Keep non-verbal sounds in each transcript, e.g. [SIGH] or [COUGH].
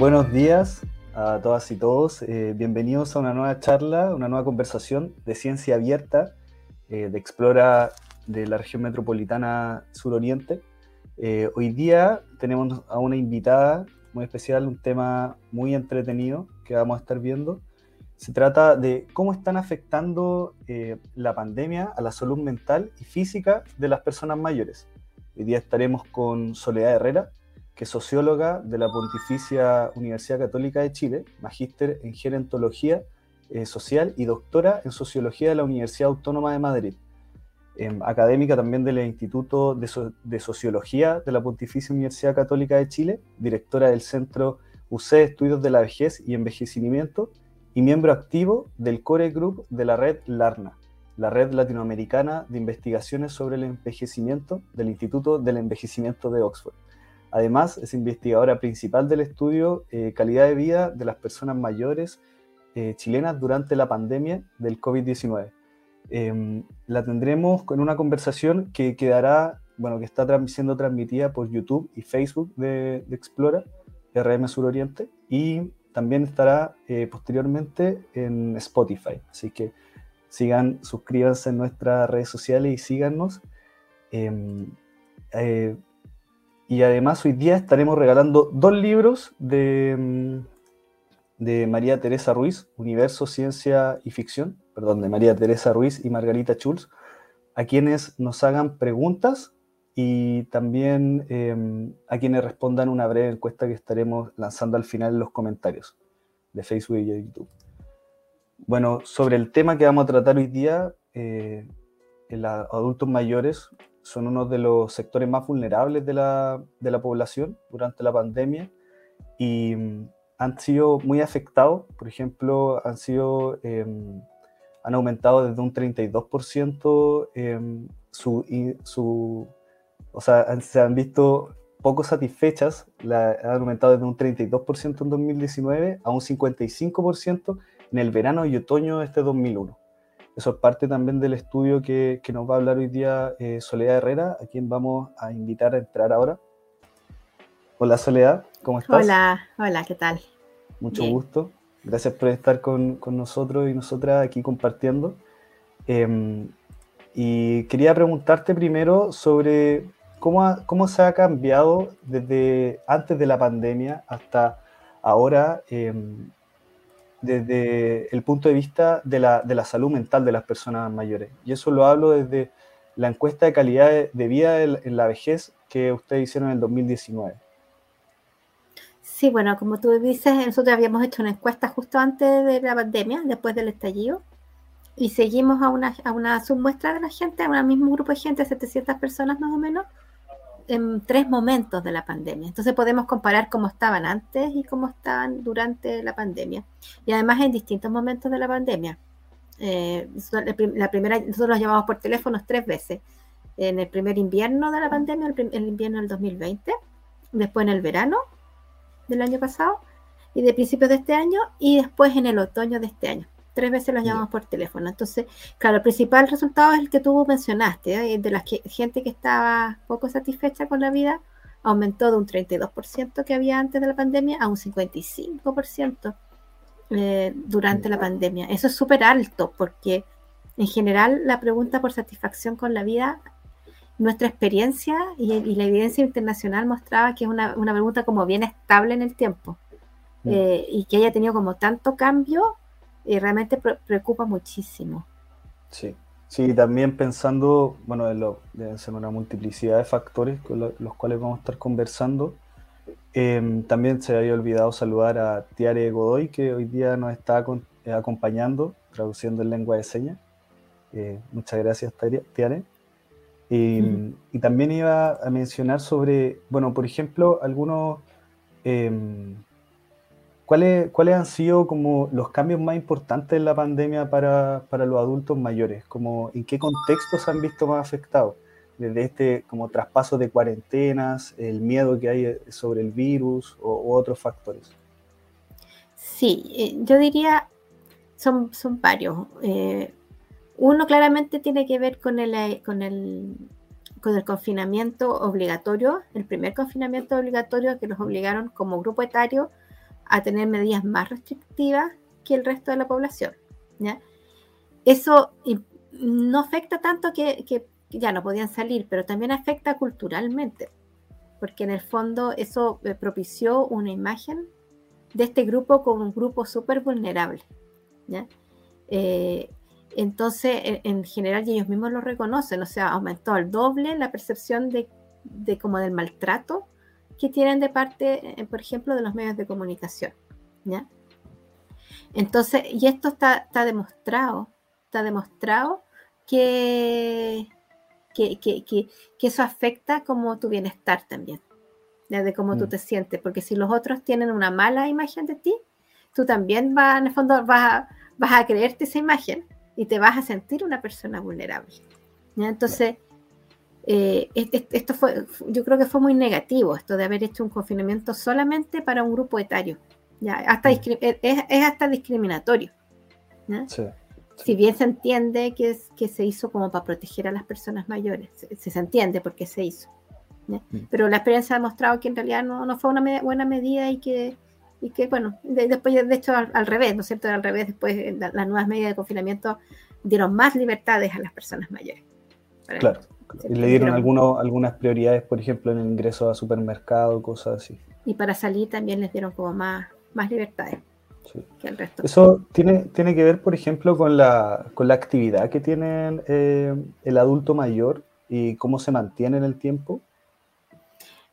Buenos días a todas y todos. Eh, bienvenidos a una nueva charla, una nueva conversación de ciencia abierta eh, de Explora de la región metropolitana suroriente. Eh, hoy día tenemos a una invitada muy especial, un tema muy entretenido que vamos a estar viendo. Se trata de cómo están afectando la pandemia a la salud mental y física de las personas mayores. Hoy día estaremos con Soledad Herrera, que socióloga de la Pontificia Universidad Católica de Chile, magíster en gerontología eh, social y doctora en sociología de la Universidad Autónoma de Madrid. Em, académica también del Instituto de, Sociología de la Pontificia Universidad Católica de Chile, directora del Centro UC Estudios de la Vejez y Envejecimiento y miembro activo del Core Group de la red LARNA, la Red Latinoamericana de Investigaciones sobre el Envejecimiento del Instituto del Envejecimiento de Oxford. Además, es investigadora principal del estudio eh, Calidad de Vida de las Personas Mayores eh, chilenas durante la pandemia del COVID-19. Em, la tendremos con una conversación que quedará, bueno, que está siendo transmitida por YouTube y Facebook de, Explora, RM Sur Oriente, y también estará eh, posteriormente en Spotify. Así que sigan, suscríbanse en nuestras redes sociales y síganos. Em, y además hoy día estaremos regalando dos libros de, mm, de María Teresa Ruiz, Universo, Ciencia y Ficción, perdón, de María Teresa Ruiz y Margarita Schulz, a quienes nos hagan preguntas y también em, a quienes respondan una breve encuesta que estaremos lanzando al final en los comentarios de Facebook y YouTube. Bueno, sobre el tema que vamos a tratar hoy día, eh, los adultos mayores, son uno de los sectores más vulnerables de la, de la población durante la pandemia y mm, han sido muy afectados. Por ejemplo, han sido, em, han aumentado desde un 32% em, su, su, o sea, se han visto poco satisfechas, la, han aumentado desde un 32% en 2019 a un 55% en el verano y otoño de este 2001. Eso es parte también del estudio que, que nos va a hablar hoy día eh, Soledad Herrera, a quien vamos a invitar a entrar ahora. Hola Soledad, ¿cómo estás? Hola, hola, ¿qué tal? Mucho gusto. Gracias por estar con, con, nosotros y nosotras aquí compartiendo. Em, y quería preguntarte primero sobre cómo, cómo se ha cambiado desde antes de la pandemia hasta ahora eh, desde el punto de vista de la, de la, salud mental de las personas mayores. Y eso lo hablo desde la encuesta de calidad de, vida en la vejez que ustedes hicieron en el 2019. Sí, bueno, como tú dices, nosotros habíamos hecho una encuesta justo antes de la pandemia, después del estallido, y seguimos a una, a una submuestra de la gente, a un mismo grupo de gente, 700 personas más o menos, en tres momentos de la pandemia. Entonces podemos comparar cómo estaban antes y cómo estaban durante la pandemia. Y además en distintos momentos de la pandemia. Eh, la primera, nosotros los llamamos por teléfonos tres veces. En el primer invierno de la pandemia, el, el invierno del 2020, después en el verano del año pasado y de principios de este año y después en el otoño de este año tres veces los llamamos por teléfono. Entonces, claro, el principal resultado es el que tú mencionaste, ¿eh? de la gente que estaba poco satisfecha con la vida, aumentó de un 32% que había antes de la pandemia a un 55% eh, durante la pandemia. Eso es súper alto porque en general la pregunta por satisfacción con la vida, nuestra experiencia y, la evidencia internacional mostraba que es una, pregunta como bien estable en el tiempo. Eh, y que haya tenido como tanto cambio y realmente preocupa muchísimo. Sí, sí, también pensando, bueno, lo, deben ser una multiplicidad de factores con los cuales vamos a estar conversando. Em, también se había olvidado saludar a Tiare Godoy, que hoy día nos está eh, acompañando, traduciendo en lengua de señas. Eh, muchas gracias, Tiare. Y, y, también iba a mencionar sobre, bueno, por ejemplo, algunos em, ¿Cuáles, ¿Cuáles han sido como los cambios más importantes en la pandemia para, para, los adultos mayores? Como, ¿En qué contextos se han visto más afectados? Desde este como traspaso de cuarentenas, el miedo que hay sobre el virus o, u otros factores. Sí, eh, yo diría, son, son varios. Eh, uno claramente tiene que ver con el, eh, con el, con el confinamiento obligatorio, el primer confinamiento obligatorio que los obligaron como grupo etario a tener medidas más restrictivas que el resto de la población. Eso no afecta tanto que, que ya no podían salir, pero también afecta culturalmente, porque en el fondo eso eh, propició una imagen de este grupo como un grupo súper vulnerable. Eh, entonces, en, general, ellos mismos lo reconocen, o sea, aumentó al doble la percepción de, de como del maltrato que tienen de parte, eh, por ejemplo, de los medios de comunicación. ¿ya? Entonces, y esto está, está demostrado, está demostrado que, que, que, que, eso afecta como tu bienestar también, de cómo tú mm. te sientes, porque si los otros tienen una mala imagen de ti, tú también vas, en el fondo, vas a, vas a creerte esa imagen y te vas a sentir una persona vulnerable. Entonces, eh, esto fue, yo creo que fue muy negativo esto de haber hecho un confinamiento solamente para un grupo etario. ¿ya? Hasta mm. es, hasta discriminatorio. Si bien se entiende que, es, que se hizo como para proteger a las personas mayores, se, se entiende por qué se hizo. Mm. Pero la experiencia ha demostrado que en realidad no, no fue una buena medida y que y que bueno, después de hecho al, revés, ¿no es cierto? Al revés, después las nuevas medidas de confinamiento dieron más libertades a las personas mayores. Claro, y le dieron algunos, algunas prioridades, por ejemplo, en el ingreso a supermercado, cosas así. Y para salir también les dieron como más, más libertades. Que el resto. Eso tiene, tiene que ver, por ejemplo, con la, con la actividad que tiene eh, el adulto mayor y cómo se mantiene en el tiempo.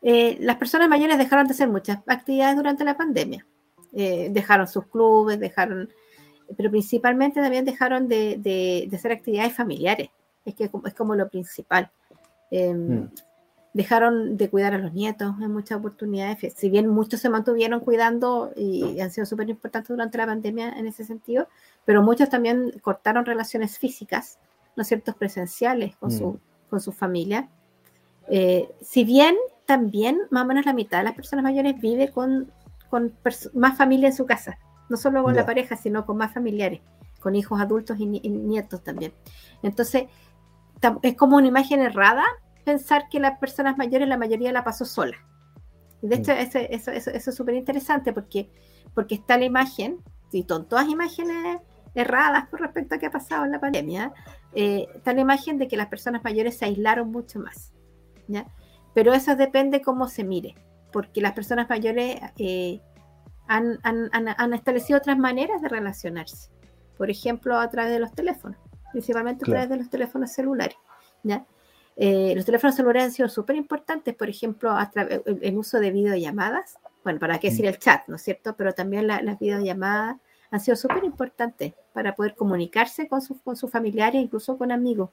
Eh, las personas mayores dejaron de hacer muchas actividades durante la pandemia. Eh, dejaron sus clubes, dejaron, pero principalmente también dejaron de, hacer actividades familiares. Es que es como lo principal. Em, mm. Dejaron de cuidar a los nietos en muchas oportunidades. Si bien muchos se mantuvieron cuidando y han sido súper importantes durante la pandemia en ese sentido, pero muchos también cortaron relaciones físicas, ¿no es cierto?, presenciales con, su, mm. con su familia. Eh, si bien también más o menos la mitad de las personas mayores vive con, con más familia en su casa, no solo con la pareja, sino con más familiares, con hijos adultos y, nietos también. Entonces, es como una imagen errada pensar que las personas mayores la mayoría la pasó sola. De hecho, mm. eso, eso, eso, es súper interesante porque, porque está la imagen, y son todas imágenes erradas con respecto a qué ha pasado en la pandemia, eh, está la imagen de que las personas mayores se aislaron mucho más. ¿ya? pero eso depende cómo se mire, porque las personas mayores eh, han, establecido otras maneras de relacionarse, por ejemplo, a través de los teléfonos, principalmente a través de los teléfonos celulares. ¿ya? Eh, los teléfonos celulares han sido súper importantes, por ejemplo, el, uso de videollamadas, bueno, para qué decir mm. el chat, ¿no es cierto? Pero también las videollamadas han sido súper importantes para poder comunicarse con, con sus familiares, incluso con amigos.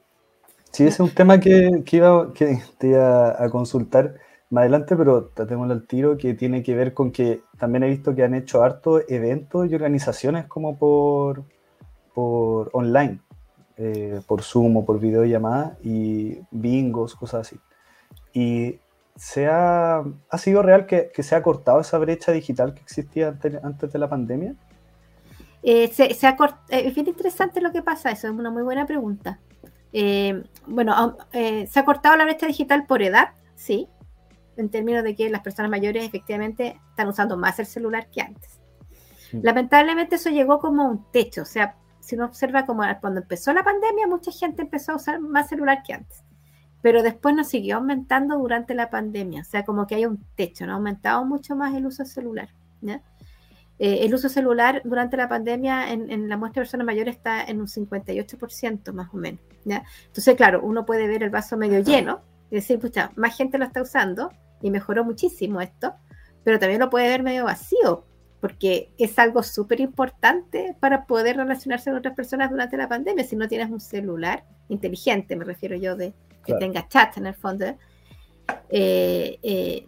Sí, ese es un tema que, que, iba, que te iba a consultar más adelante, pero tengo al tiro que tiene que ver con que también he visto que han hecho hartos eventos y organizaciones como por, por online, eh, por Zoom o por videollamada y bingos, cosas así. Y se ha, ha sido real que, que, se ha cortado esa brecha digital que existía antes, antes de la pandemia. Eh, se, se ha eh, es bien interesante lo que pasa, eso es una muy buena pregunta. Eh, bueno, eh, se ha cortado la brecha digital por edad, sí, en términos de que las personas mayores efectivamente están usando más el celular que antes. Lamentablemente eso llegó como un techo, o sea, si uno observa como cuando empezó la pandemia, mucha gente empezó a usar más celular que antes, pero después nos siguió aumentando durante la pandemia, o sea, como que hay un techo, no ha aumentado mucho más el uso celular. Eh, el uso celular durante la pandemia en, la muestra de personas mayores está en un 58% más o menos. ¿ya? Entonces, claro, uno puede ver el vaso medio lleno y decir, pucha, más gente lo está usando y mejoró muchísimo esto, pero también lo puede ver medio vacío, porque es algo súper importante para poder relacionarse con otras personas durante la pandemia. Si no tienes un celular inteligente, me refiero yo, de que tenga chat en el fondo, eh, eh,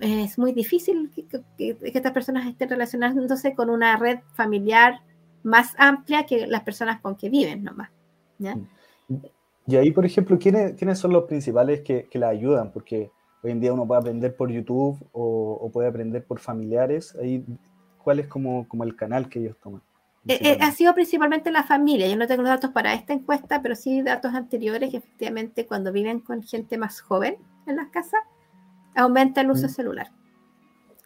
es, muy difícil que, estas personas estén relacionándose con una red familiar más amplia que las personas con que viven nomás. Y ahí, por ejemplo, ¿quiénes, ¿quiénes son los principales que, que la ayudan? Porque hoy en día uno puede aprender por YouTube o, puede aprender por familiares. Ahí, ¿Cuál es como, como el canal que ellos toman? Eh, ha sido principalmente la familia. Yo no tengo los datos para esta encuesta, pero sí datos anteriores que efectivamente cuando viven con gente más joven, en las casas, aumenta el uso mm. celular.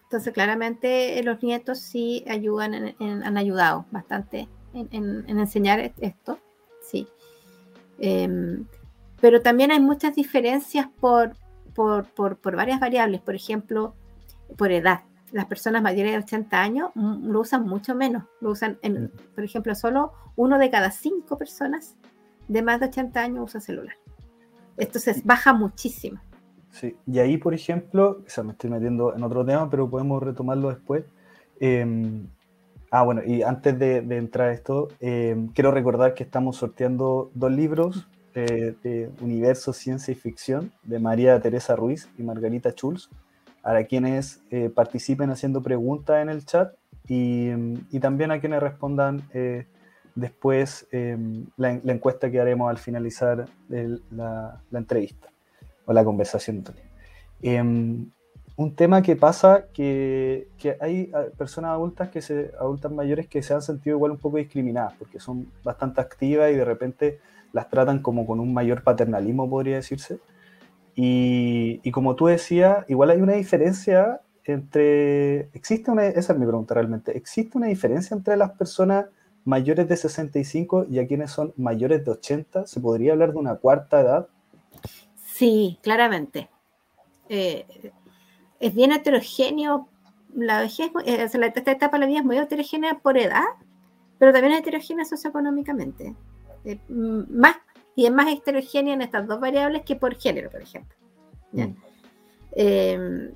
Entonces, claramente los nietos sí ayudan, han ayudado bastante en, enseñar esto, sí. Em, pero también hay muchas diferencias por, por, por, varias variables, por ejemplo, por edad. Las personas mayores de 80 años mm, lo usan mucho menos. Lo usan, en, por ejemplo, solo uno de cada cinco personas de más de 80 años usa celular. Esto se baja muchísimo. Sí, y ahí, por ejemplo, o sea, me estoy metiendo en otro tema, pero podemos retomarlo después. Em, ah, bueno, y antes de, entrar a esto, em, quiero recordar que estamos sorteando dos libros de Universo, Ciencia y Ficción de María Teresa Ruiz y Margarita Schulz, a quienes eh, participen haciendo preguntas en el chat y, también a quienes respondan eh, después em, la, encuesta que haremos al finalizar la, entrevista o la conversación. Em, un tema que pasa que, que, hay ah, personas adultas que se adultas mayores que se han sentido igual un poco discriminadas porque son bastante activas y de repente las tratan como con un mayor paternalismo, podría decirse. Y, como tú decías, igual hay una diferencia entre, existe una, esa es mi pregunta realmente, ¿existe una diferencia entre las personas mayores de 65 y a quienes son mayores de 80? ¿Se podría hablar de una cuarta edad? Sí, claramente. Eh, es bien heterogéneo. La vejez, eh, esta etapa de la vida es muy heterogénea por edad, pero también es heterogénea socioeconómicamente. Eh, más, y es más heterogénea en estas dos variables que por género, por ejemplo. Mm. Em,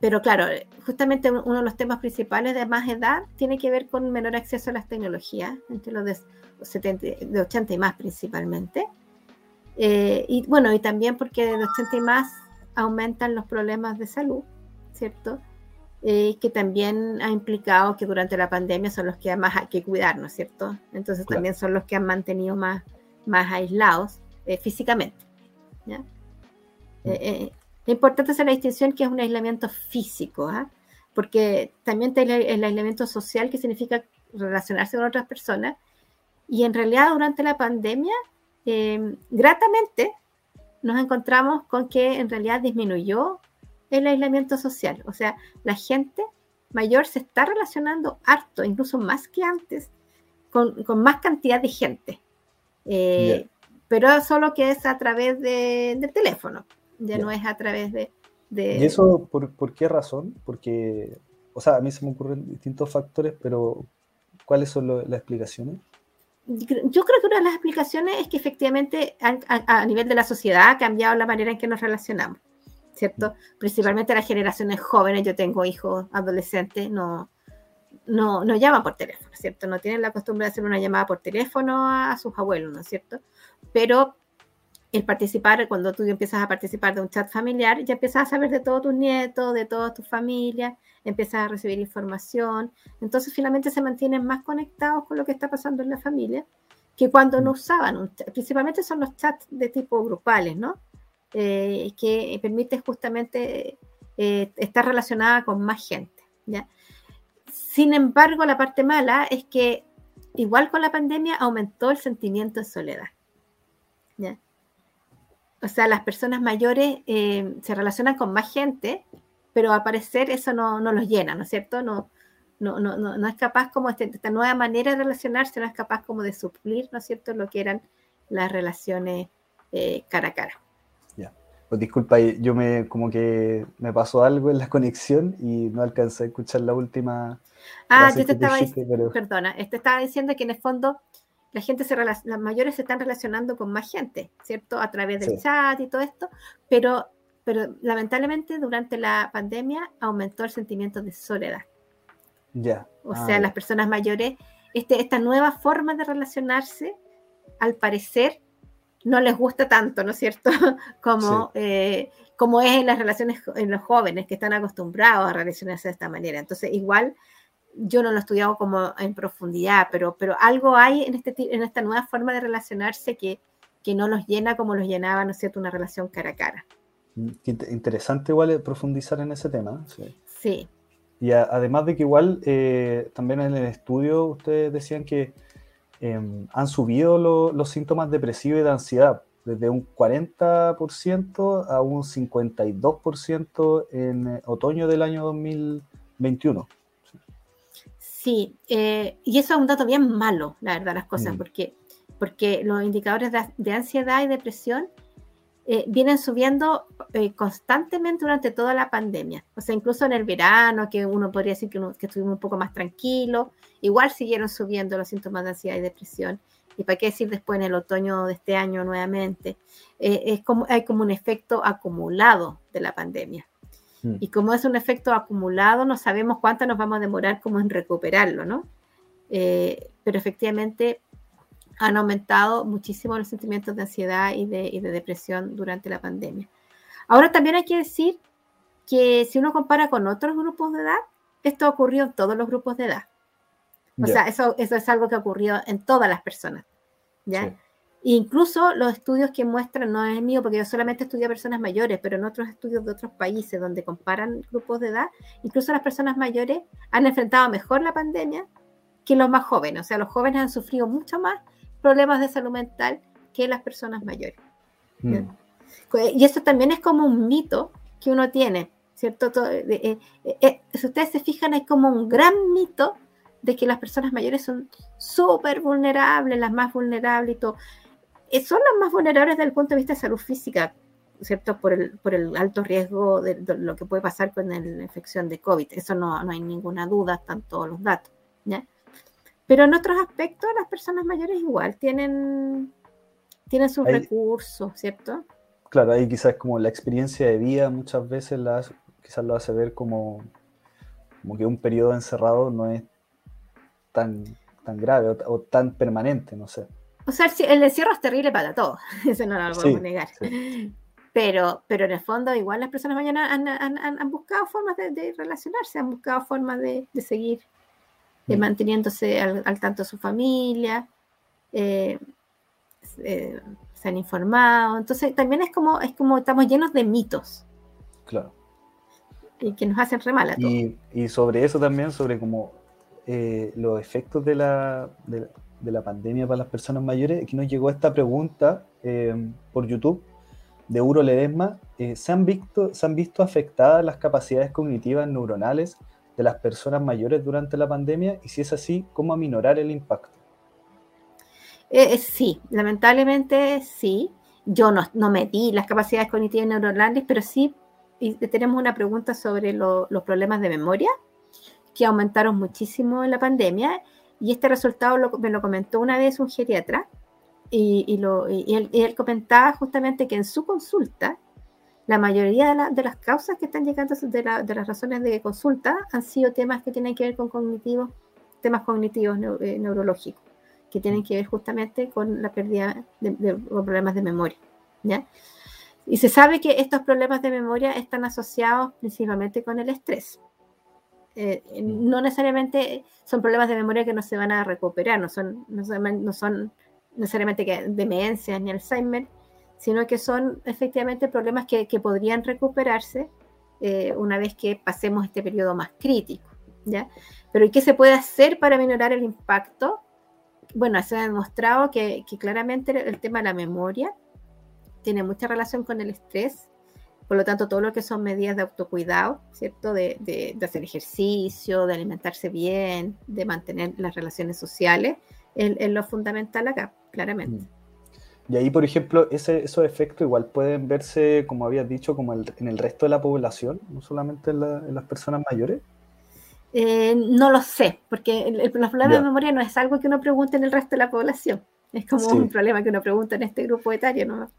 pero claro, justamente uno de los temas principales de más edad tiene que ver con menor acceso a las tecnologías, entre los de, 70, de 80 y más principalmente. Eh, y bueno, y también porque de 80 y más aumentan los problemas de salud, ¿cierto? Eh, que también ha implicado que durante la pandemia son los que más hay que cuidar, ¿no es cierto? Entonces también son los que han mantenido más, más aislados eh, físicamente. ¿ya? Mm. Eh, es importante hacer la distinción que es un aislamiento físico, ¿ah? porque también está el, aislamiento social que significa relacionarse con otras personas. Y en realidad durante la pandemia, gratamente, nos encontramos con que en realidad disminuyó el aislamiento social. O sea, la gente mayor se está relacionando harto, incluso más que antes, con, más cantidad de gente. Eh, pero solo que es a través de, del teléfono, ya no es a través de... ¿Y eso por, por, qué razón? Porque, o sea, a mí se me ocurren distintos factores, pero ¿cuáles son las explicaciones? Yo creo que una de las explicaciones es que efectivamente a nivel de la sociedad ha cambiado la manera en que nos relacionamos. ¿cierto? Principalmente las generaciones jóvenes, yo tengo hijos adolescentes, no, no, no llaman por teléfono, ¿cierto? No tienen la costumbre de hacer una llamada por teléfono a, sus abuelos, ¿no es cierto? Pero el participar, cuando tú empiezas a participar de un chat familiar, ya empiezas a saber de todos tus nietos, de toda tu familia, empiezas a recibir información, entonces finalmente se mantienen más conectados con lo que está pasando en la familia que cuando no usaban un chat. Principalmente son los chats de tipo grupales, ¿no? Eh, que permite justamente eh, estar relacionada con más gente. ¿ya? Sin embargo, la parte mala es que igual con la pandemia aumentó el sentimiento de soledad. O sea, las personas mayores eh, se relacionan con más gente, pero al parecer eso no, no los llena, ¿no es cierto? No, no, no, no, es capaz como este, esta nueva manera de relacionarse, no es capaz como de suplir, ¿no es cierto?, lo que eran las relaciones cara a cara. Pues disculpa, yo me como que me pasó algo en la [LAUGHS] conexión y no alcancé a escuchar la última. Ah, yo te estaba diciendo, perdona, te estaba diciendo que en el fondo la gente se las mayores se están relacionando con más gente, ¿cierto? A través del chat y todo esto, pero, pero lamentablemente durante la pandemia aumentó el sentimiento de soledad. Ya. O ah, sea, las personas mayores, este, esta nueva forma de relacionarse, al parecer, no les gusta tanto, ¿no es cierto? [LAUGHS] como, eh, como es en las relaciones en los jóvenes que están acostumbrados a relacionarse de esta manera. Entonces, igual yo no lo he estudiado como en profundidad, pero, pero algo hay en, este, en esta nueva forma de relacionarse que, que no los llena como los llenaba, ¿no es cierto?, una relación cara a cara. Mm, interesante igual profundizar en ese tema. Sí. sí. Y además de que igual eh, también en el estudio ustedes decían que Em, han subido los síntomas depresivos y de ansiedad. desde un 40% a un 52% en eh, otoño del año 2021. Sí, eh, y eso es un dato bien malo, la verdad, las cosas, mm. porque, porque los indicadores de, ansiedad y depresión eh, vienen subiendo constantemente durante toda la pandemia. O sea, incluso en el verano, que uno podría decir que, que estuvimos un poco más tranquilos, igual siguieron subiendo los síntomas de ansiedad y depresión y para qué decir después en el otoño de este año nuevamente, eh, es como, hay como un efecto acumulado de la pandemia. Mm. Y como es un efecto acumulado, no sabemos cuánto nos vamos a demorar como en recuperarlo, ¿no? Eh, pero efectivamente han aumentado muchísimo los sentimientos de ansiedad y de, y de, depresión durante la pandemia. Ahora también hay que decir que si uno compara con otros grupos de edad, esto ocurrió en todos los grupos de edad. O sea, eso, eso es algo que ocurrió en todas las personas. ¿ya? Incluso los estudios que muestran, no es mío porque yo solamente estudio a personas mayores, pero en otros estudios de otros países donde comparan grupos de edad, incluso las personas mayores han enfrentado mejor la pandemia que los más jóvenes. O sea, los jóvenes han sufrido mucho más problemas de salud mental que las personas mayores. Mm. Y eso también es como un mito que uno tiene, ¿cierto? Eh, eh, eh, si ustedes se fijan, es como un gran mito de que las personas mayores son súper vulnerables, las más vulnerables y todo. Eh, son las más vulnerables desde el punto de vista de salud física, ¿cierto? Por el, por el alto riesgo de, lo que puede pasar con la infección de COVID. Eso no, no hay ninguna duda, están todos los datos. ¿ya? Pero en otros aspectos, las personas mayores igual tienen, tienen sus recursos, ¿cierto? Claro, ahí quizás como la experiencia de vida muchas veces las, quizás lo hace ver como, como que un periodo encerrado no es tan, tan grave o, tan permanente, no sé. O sea, el encierro es terrible para todos, [LAUGHS] eso no lo podemos negar. Pero, pero en el fondo, igual las personas mañana han, han, han buscado formas de, relacionarse, han buscado formas de, de seguir eh, mm. manteniéndose al, tanto de su familia, eh, eh, se han informado. Entonces, también es como, es como estamos llenos de mitos. Claro. Y que nos hacen re mal a todos. Y, y sobre eso también, sobre como eh, los efectos de la, de, la, pandemia para las personas mayores, aquí nos llegó esta pregunta eh, por YouTube de Uro Ledesma. Eh, ¿se, han visto, ¿Se han visto afectadas las capacidades cognitivas neuronales de las personas mayores durante la pandemia? Y si es así, ¿cómo aminorar el impacto? sí, lamentablemente sí. Yo no, no medí las capacidades cognitivas neuronales, pero sí tenemos una pregunta sobre los problemas de memoria que aumentaron muchísimo en la pandemia y este resultado me lo comentó una vez un geriatra y, lo, él, comentaba justamente que en su consulta la mayoría de, las causas que están llegando de, las razones de consulta han sido temas que tienen que ver con cognitivos, temas cognitivos eh, neurológicos, que tienen que ver justamente con la pérdida de, problemas de memoria. ¿ya? Y se sabe que estos problemas de memoria están asociados principalmente con el estrés. Eh, mm. no necesariamente son problemas de memoria que no se van a recuperar, no son, no son, necesariamente demencias ni Alzheimer, sino que son efectivamente problemas que, podrían recuperarse eh, una vez que pasemos este periodo más crítico. ¿ya? Pero ¿y qué se puede hacer para minorar el impacto? Bueno, se ha demostrado que, que claramente el tema de la memoria tiene mucha relación con el estrés por lo tanto, todo lo que son medidas de autocuidado, ¿cierto? De, hacer ejercicio, de alimentarse bien, de mantener las relaciones sociales, es, lo fundamental acá, claramente. Mm. Y ahí, por ejemplo, ese, esos efectos igual pueden verse, como habías dicho, como en el resto de la población, no solamente en, las personas mayores. Eh, no lo sé, porque el, problema de memoria no es algo que uno pregunte en el resto de la población. Es como un problema que uno pregunta en este grupo etario, ¿no?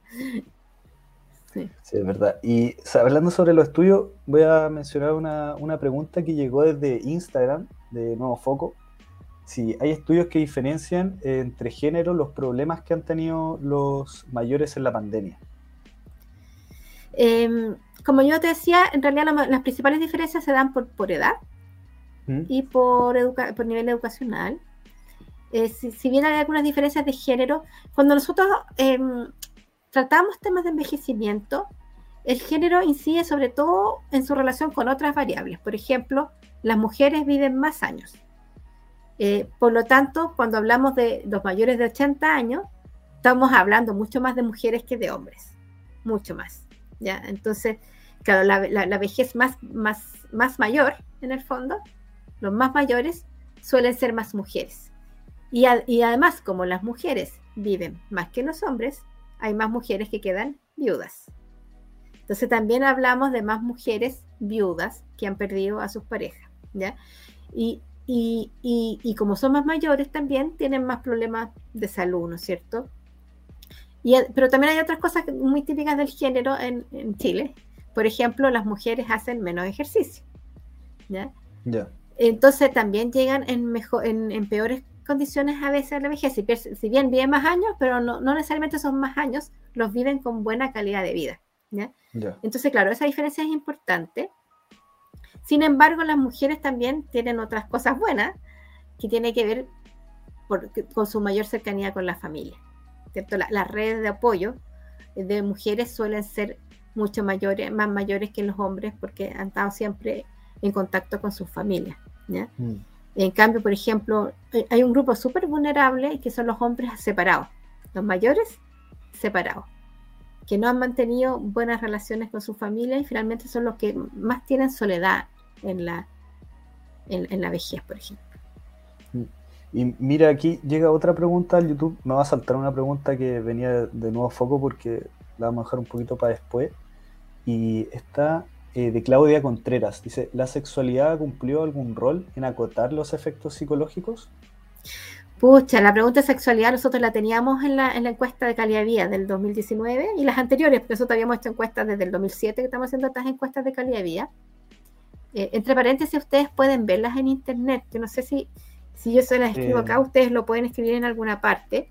Sí. es verdad. Y hablando sobre los estudios, voy a mencionar una, una, pregunta que llegó desde Instagram, de Nuevo Foco. Si hay estudios que diferencian entre género los problemas que han tenido los mayores en la pandemia. Em, como yo te decía, en realidad las principales diferencias se dan por, por edad ¿Mm? y por, por nivel educacional. Eh, si, si, bien hay algunas diferencias de género, cuando nosotros em, tratamos temas de envejecimiento, el género incide sobre todo en su relación con otras variables. Por ejemplo, las mujeres viven más años. Eh, por lo tanto, cuando hablamos de los mayores de 80 años, estamos hablando mucho más de mujeres que de hombres, mucho más. ¿ya? Entonces, claro, la, vejez más, más, más mayor, en el fondo, los más mayores suelen ser más mujeres. Y además, como las mujeres viven más que los hombres, hay más mujeres que quedan viudas. Entonces también hablamos de más mujeres viudas que han perdido a sus parejas, ¿ya? Y, y, como son más mayores también tienen más problemas de salud, ¿no es cierto? Y, pero también hay otras cosas muy típicas del género en, Chile. Por ejemplo, las mujeres hacen menos ejercicio, ¿ya? Entonces también llegan en, mejor, en, peores condiciones a veces a la vejez. Si, si bien viven más años, pero no, no necesariamente son más años, los viven con buena calidad de vida. ¿ya? Entonces, claro, esa diferencia es importante. Sin embargo, las mujeres también tienen otras cosas buenas que tienen que ver con su mayor cercanía con la familia. ¿cierto? las redes de apoyo de mujeres suelen ser mucho mayores, más mayores que los hombres porque han estado siempre en contacto con sus familias. Mm. En cambio, por ejemplo, hay un grupo súper vulnerable que son los hombres separados, los mayores separados que no han mantenido buenas relaciones con su familia y finalmente son los que más tienen soledad en la, en, la vejez, por ejemplo. Y mira, aquí llega otra pregunta al YouTube. Me va a saltar una pregunta que venía de nuevo foco porque la vamos a dejar un poquito para después. Y está eh, de Claudia Contreras. Dice, ¿la sexualidad cumplió algún rol en acotar los efectos psicológicos? Pucha, la pregunta de sexualidad nosotros la teníamos en la, en la encuesta de calidad de vida del 2019 y las anteriores, porque nosotros habíamos hecho encuestas desde el 2007 que estamos haciendo estas encuestas de calidad de vida. Eh, entre paréntesis, ustedes pueden verlas en internet. Yo no sé si, si yo se las escribo acá, ustedes lo pueden escribir en alguna parte,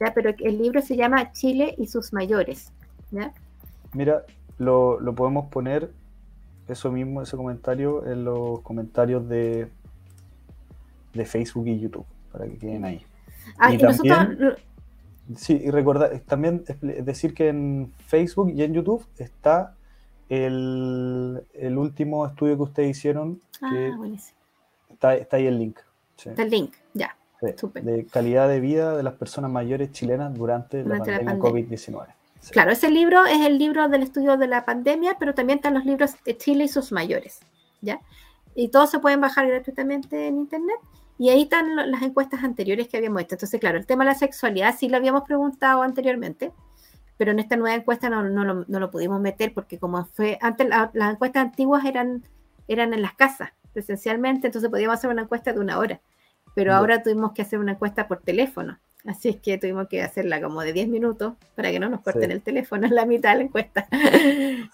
¿ya? pero el libro se llama Chile y sus mayores. ¿ya? Mira, lo, lo podemos poner, eso mismo, ese comentario, en los comentarios de, de Facebook y YouTube para que queden ahí. Ah, y, nosotros... Sí, y recordar, también decir que en Facebook y en YouTube está el, último estudio que ustedes hicieron. Ah, está, está, ahí el link. Está el link, ya. de calidad de vida de las personas mayores chilenas durante, la pandemia, COVID-19. Claro, ese libro es el libro del estudio de la pandemia, pero también están los libros de Chile y sus mayores, ¿ya? Y todos se pueden bajar gratuitamente en internet. Y ahí están las encuestas anteriores que habíamos hecho. Entonces, claro, el tema de la sexualidad sí lo habíamos preguntado anteriormente, pero en esta nueva encuesta no, lo, pudimos meter porque como fue, antes las encuestas antiguas eran, eran en las casas, presencialmente, entonces podíamos hacer una encuesta de una hora, pero ahora tuvimos que hacer una encuesta por teléfono. Así es que tuvimos que hacerla como de 10 minutos para que no nos corten el teléfono [LAUGHS] en la mitad de la encuesta. [LAUGHS]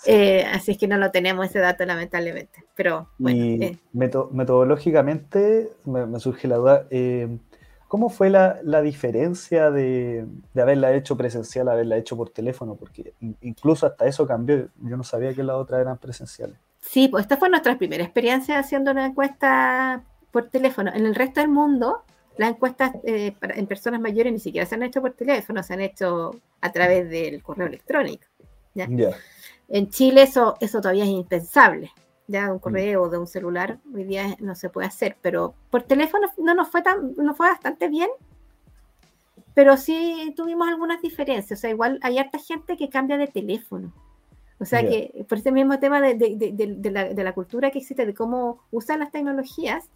Eh, así es que no lo tenemos ese dato lamentablemente. Pero bueno. Eh. metodológicamente me, surge la duda. Eh, ¿Cómo fue la, diferencia de, haberla hecho presencial a haberla hecho por teléfono? Porque incluso hasta eso cambió. Yo no sabía que las otras eran presenciales. Sí, pues esta fue nuestra primera experiencia haciendo una encuesta por teléfono. En el resto del mundo las encuestas eh, en personas mayores ni siquiera se han hecho por teléfono, se han hecho a través del correo electrónico. En Chile eso, eso todavía es impensable. Ya un mm. correo o de un celular hoy día no se puede hacer, pero por teléfono no nos fue tan, no fue bastante bien, pero sí tuvimos algunas diferencias. O sea, igual hay harta gente que cambia de teléfono. O sea que por ese mismo tema de, de, la, de, la, cultura que existe, de cómo usan las tecnologías,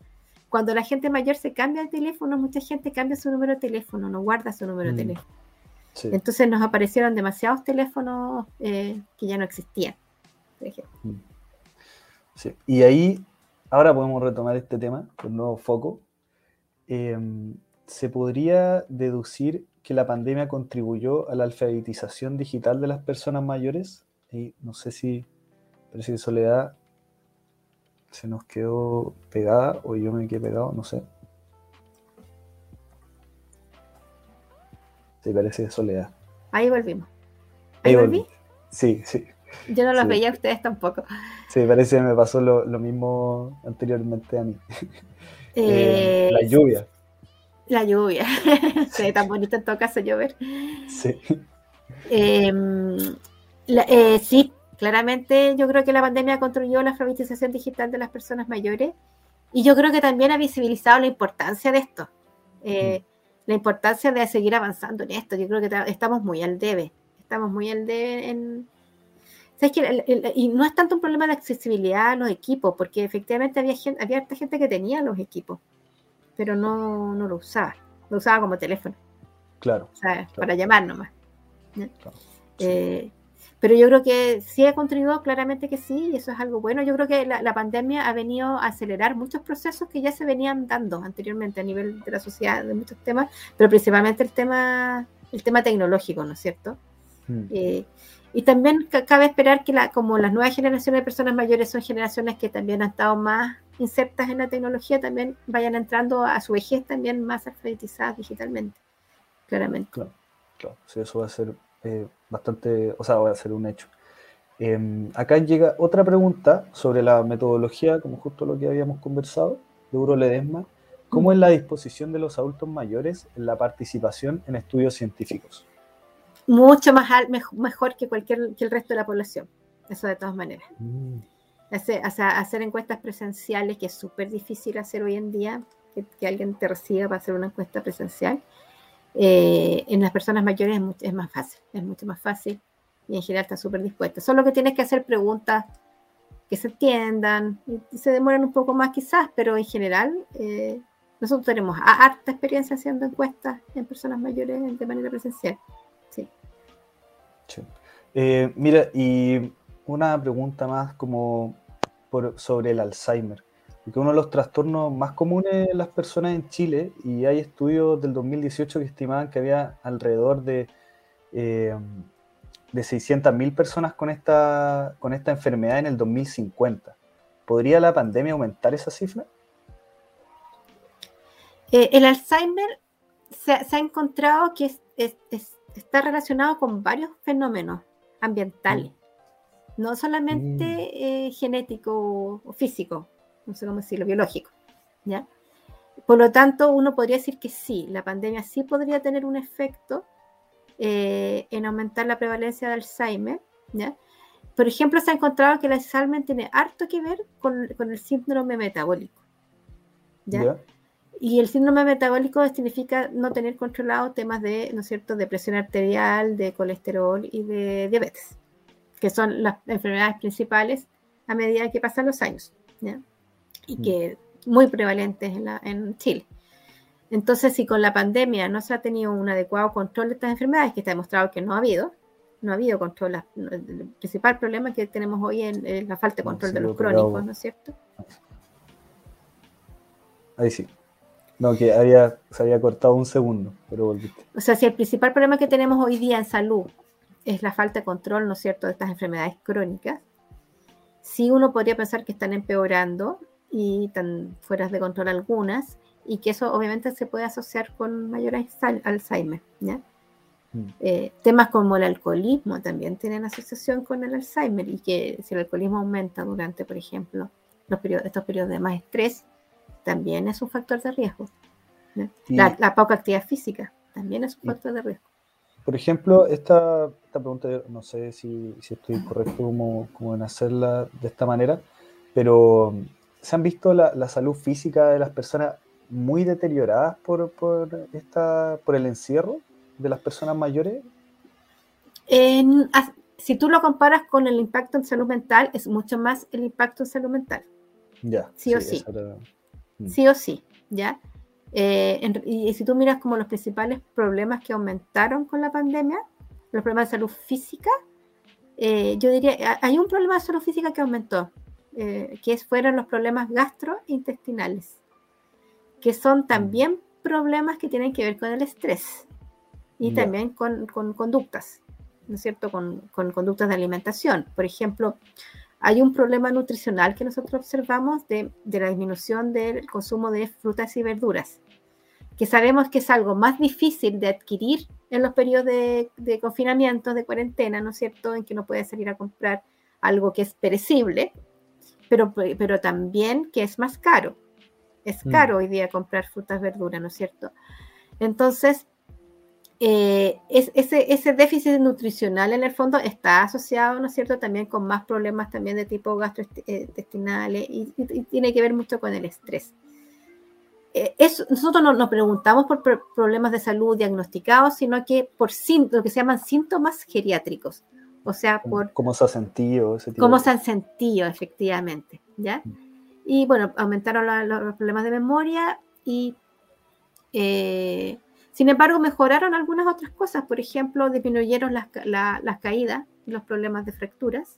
cuando la gente mayor se cambia el teléfono, mucha gente cambia su número de teléfono, no guarda su número de mm. teléfono. Entonces nos aparecieron demasiados teléfonos eh, que ya no existían. Mm. Sí. Y ahí, ahora podemos retomar este tema, con nuevo foco. Em, ¿Se podría deducir que la pandemia contribuyó a la alfabetización digital de las personas mayores? Y no sé si, pero si Soledad se nos quedó pegada o yo me quedé pegado, no sé. Se parece de soledad. Ahí volvimos. ¿Ahí, volví? Sí, sí. Yo no los veía a ustedes tampoco. Sí, parece que me pasó lo, mismo anteriormente a mí. Eh, [LAUGHS] la lluvia. La lluvia. [LAUGHS] sí, tan bonito en todo caso llover. Sí. Em, eh, sí, Claramente yo creo que la pandemia construyó la alfabetización digital de las personas mayores y yo creo que también ha visibilizado la importancia de esto. Eh, la importancia de seguir avanzando en esto. Yo creo que estamos muy al debe, estamos muy al debe en... ¿Sabes que y no es tanto un problema de accesibilidad a los equipos, porque efectivamente había, gente, había harta gente que tenía los equipos, pero no, no lo usaba, lo usaba como teléfono. Claro. O sea, para llamar nomás. Eh, pero yo creo que sí ha contribuido, claramente que sí, y eso es algo bueno. Yo creo que la, pandemia ha venido a acelerar muchos procesos que ya se venían dando anteriormente a nivel de la sociedad, de muchos temas, pero principalmente el tema, el tema tecnológico, ¿no es cierto? Hmm. Eh, y también cabe esperar que la, como las nuevas generaciones de personas mayores son generaciones que también han estado más insertas en la tecnología, también vayan entrando a su vejez también más alfabetizadas digitalmente, claramente. Claro, claro. Sí, eso va a ser eh, bastante, o sea, va a ser un hecho. Em, acá llega otra pregunta sobre la metodología, como justo lo que habíamos conversado, de Ledesma. ¿Cómo es la disposición de los adultos mayores en la participación en estudios científicos? Mucho más mejor que cualquier que el resto de la población, eso de todas maneras. Mm. Hacer, hacer, encuestas presenciales, que es súper difícil hacer hoy en día, que, que, alguien te reciba para hacer una encuesta presencial. Eh, en las personas mayores es, más fácil, es mucho más fácil y en general está súper dispuesta. Solo que tienes que hacer preguntas que se entiendan y, se demoran un poco más quizás, pero en general eh, nosotros tenemos harta experiencia haciendo encuestas en personas mayores de manera presencial. Sí. Eh, mira, y una pregunta más como por, sobre el Alzheimer que uno de los trastornos más comunes en las personas en Chile, y hay estudios del 2018 que estimaban que había alrededor de, eh, de 600.000 personas con esta, con esta enfermedad en el 2050. ¿Podría la pandemia aumentar esa cifra? Eh, el Alzheimer se, ha encontrado que está relacionado con varios fenómenos ambientales, mm. no solamente mm. eh, genético o físico no sé cómo decirlo, biológico. ¿ya? Por lo tanto, uno podría decir que sí, la pandemia sí podría tener un efecto eh, en aumentar la prevalencia de Alzheimer. ¿ya? Por ejemplo, se ha encontrado que el Alzheimer tiene harto que ver con, el síndrome metabólico. ¿ya? Y el síndrome metabólico significa no tener controlado temas de, ¿no es cierto?, de presión arterial, de colesterol y de diabetes, que son las enfermedades principales a medida que pasan los años. ¿ya? Y mm. que muy prevalentes en, en Chile. Entonces, si con la pandemia no se ha tenido un adecuado control de estas enfermedades, que está demostrado que no ha habido, no ha habido control. El principal problema que tenemos hoy es la falta de control de los crónicos, ¿no es cierto? Ahí sí. No, que había, se había cortado un segundo, pero volviste. O sea, si el principal problema que tenemos hoy día en salud es la falta de control, ¿no es cierto?, de estas enfermedades crónicas, sí uno podría pensar que están empeorando y tan fuera de control algunas, y que eso obviamente se puede asociar con mayor Alzheimer. ¿ya? Mm. Eh, temas como el alcoholismo también tienen asociación con el Alzheimer y que si el alcoholismo aumenta durante, por ejemplo, los periodos, estos periodos de más estrés, también es un factor de riesgo. La, poca actividad física también es un factor de riesgo. Por ejemplo, esta, esta pregunta, no sé si, si estoy correcto como, como en hacerla de esta manera, pero ¿Se han visto la, salud física de las personas muy deterioradas por, esta, por el encierro de las personas mayores? si tú lo comparas con el impacto en salud mental, es mucho más el impacto en salud mental. Ya. Sí, o sí. Mm. Sí o sí, ¿ya? Eh, y, si tú miras como los principales problemas que aumentaron con la pandemia, los problemas de salud física, eh, yo diría, hay un problema de salud física que aumentó, eh, que fueron los problemas gastrointestinales, que son mm. también problemas que tienen que ver con el estrés y también con, conductas, ¿no es cierto? Con, conductas de alimentación. Por ejemplo, hay un problema nutricional que nosotros observamos de, la disminución del consumo de frutas y verduras, que sabemos que es algo más difícil de adquirir en los periodos de, de confinamiento, de cuarentena, ¿no es cierto? En que no puede salir a comprar algo que es perecible, pero, pero también que es más caro. Es mm. caro hoy día comprar frutas, verduras, ¿no es cierto? Entonces, eh, ese, ese, déficit nutricional en el fondo está asociado, ¿no es cierto?, también con más problemas también de tipo gastrointestinales y, tiene que ver mucho con el estrés. eh, nosotros no nos preguntamos por problemas de salud diagnosticados, sino que por lo que se llaman síntomas geriátricos. O sea, por... ¿Cómo se ha sentido? ¿Cómo se han sentido, efectivamente? ¿ya? Mm. Y bueno, aumentaron los problemas de memoria y, eh, sin embargo, mejoraron algunas otras cosas. Por ejemplo, disminuyeron las, las caídas, los problemas de fracturas,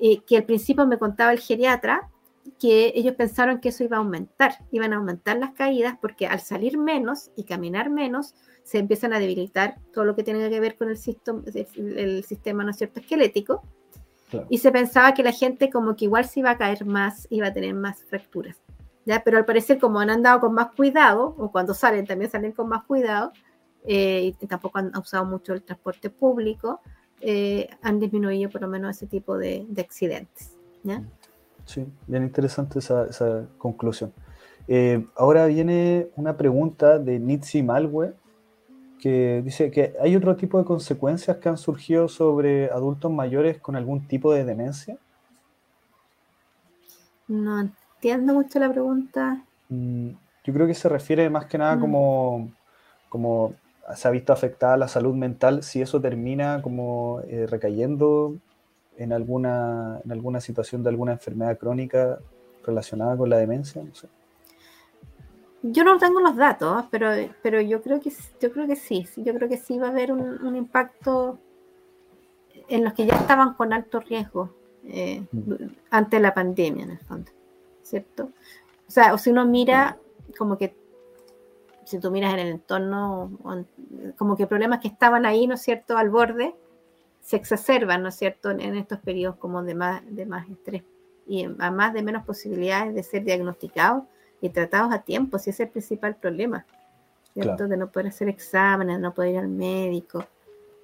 eh, que al principio me contaba el geriatra, que ellos pensaron que eso iba a aumentar, iban a aumentar las caídas porque al salir menos y caminar menos, se empiezan a debilitar todo lo que tiene que ver con el, sistema, el sistema ¿no es cierto? esquelético. Y se pensaba que la gente como que igual se iba a caer más, iba a tener más fracturas. ¿ya? Pero al parecer como han andado con más cuidado, o cuando salen también salen con más cuidado, eh, y tampoco han usado mucho el transporte público, eh, han disminuido por lo menos ese tipo de, de accidentes. ¿ya? Sí, bien interesante esa, esa conclusión. Eh, ahora viene una pregunta de Nitsi Malwe, que dice que hay otro tipo de consecuencias que han surgido sobre adultos mayores con algún tipo de demencia. No entiendo mucho la pregunta. Mm, yo creo que se refiere más que nada mm. como, como se ha visto afectada la salud mental, si eso termina como eh, recayendo en alguna, en alguna situación de alguna enfermedad crónica relacionada con la demencia? No sé. Yo no tengo los datos, pero, pero yo creo que yo creo que sí, yo creo que sí va a haber un, impacto en los que ya estaban con alto riesgo eh, mm. ante la pandemia, en el fondo, ¿cierto? O sea, o si uno mira como que si tú miras en el entorno, como que problemas que estaban ahí, ¿no es cierto?, al borde, se exacerban, ¿no es cierto?, en, estos periodos como de más, de más estrés y además de menos posibilidades de ser diagnosticados y tratados a tiempo, si ese es el principal problema, ¿cierto? De no poder hacer exámenes, no poder ir al médico.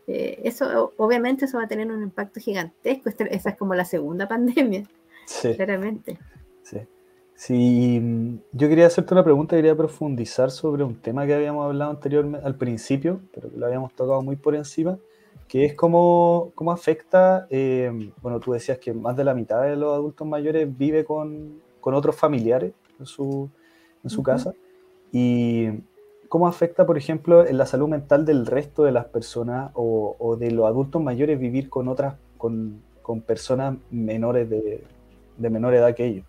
Eh, eso, obviamente, eso va a tener un impacto gigantesco. Este, esa es como la segunda [LAUGHS] pandemia, sí. claramente. Sí. Sí, yo quería hacerte una pregunta, quería profundizar sobre un tema que habíamos hablado anteriormente, al principio, pero que lo habíamos tocado muy por encima, que es cómo, cómo afecta, eh, bueno, tú decías que más de la mitad de los adultos mayores vive con, con otros familiares en su, en su casa, y cómo afecta, por ejemplo, en la salud mental del resto de las personas o, o de los adultos mayores vivir con otras, con, con personas menores de, de menor edad que ellos.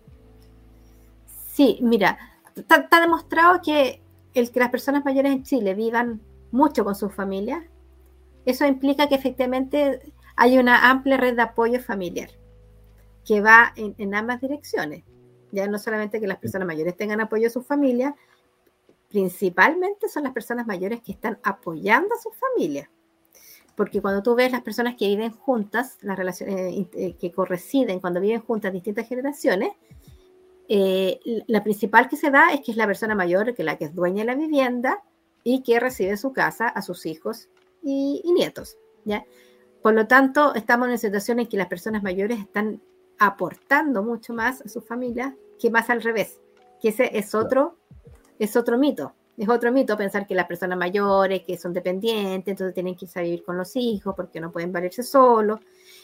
Sí, mira, está demostrado que el que las personas mayores en Chile vivan mucho con sus familias eso implica que efectivamente hay una amplia red de apoyo familiar que va en, ambas direcciones. Ya no solamente que las personas mayores tengan apoyo de sus familias, principalmente son las personas mayores que están apoyando a sus familias. Porque cuando tú ves las personas que viven juntas, las relaciones eh, eh, que corresiden cuando viven juntas distintas generaciones, eh, la principal que se da es que es la persona mayor, que la que es dueña de la vivienda y que recibe en su casa a sus hijos y, nietos. ¿ya? Por lo tanto, estamos en una situación en que las personas mayores están aportando mucho más a su familia que más al revés, que ese es otro, es otro mito. Es otro mito pensar que las personas mayores, que son dependientes, entonces tienen que irse a vivir con los hijos porque no pueden valerse solos.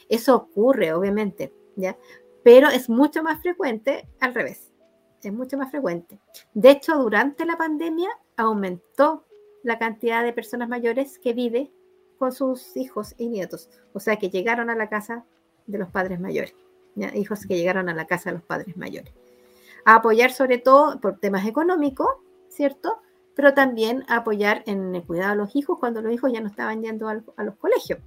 Eso ocurre, obviamente, ¿ya? Pero es mucho más frecuente al revés. Es mucho más frecuente. De hecho, durante la pandemia aumentó la cantidad de personas mayores que vive con sus hijos y nietos. O sea, que llegaron a la casa de los padres mayores. Hijos que llegaron a la casa de los padres mayores. A apoyar sobre todo por temas económicos, ¿cierto? Pero también a apoyar en el cuidado de los hijos cuando los hijos ya no estaban yendo a los colegios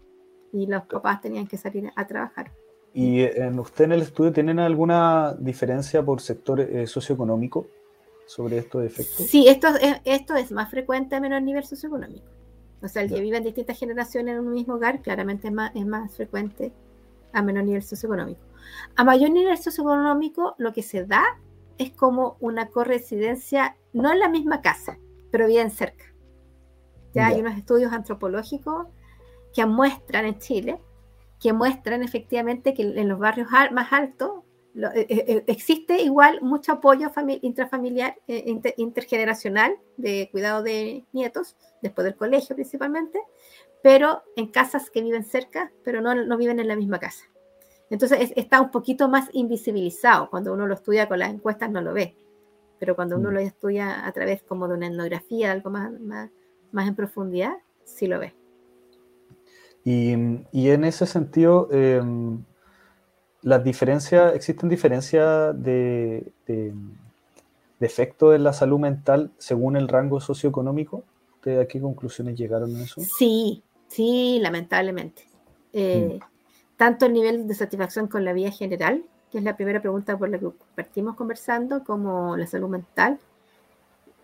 y los papás tenían que salir a trabajar. ¿Y en usted en el estudio tienen alguna diferencia por sector eh, socioeconómico? Sobre estos efectos? Sí, esto, es, esto es más frecuente a menor nivel socioeconómico. O sea, el que vive en distintas generaciones en un mismo hogar claramente es más, es más frecuente a menor nivel socioeconómico. A mayor nivel socioeconómico, lo que se da es como una corresidencia, no en la misma casa, pero bien cerca. Ya, hay unos estudios antropológicos que muestran en Chile, que muestran efectivamente que en los barrios más altos eh, eh, eh, existe igual mucho apoyo intrafamiliar, intergeneracional de cuidado de nietos, después del colegio principalmente, pero en casas que viven cerca, pero no, no viven en la misma casa. Entonces está un poquito más invisibilizado. Cuando uno lo estudia con las encuestas no lo ve. pero cuando uno Mm. lo estudia a través como de una etnografía, algo más, más, más en profundidad, sí lo ves. Y, y en ese sentido, eh, las diferencias, ¿existen diferencias de, de, de efecto en la salud mental según el rango socioeconómico? ¿Ustedes a qué conclusiones llegaron en eso? Sí, sí, lamentablemente. Eh, Tanto el nivel de satisfacción con la vida general, que es la primera pregunta por la que partimos conversando, como la salud mental,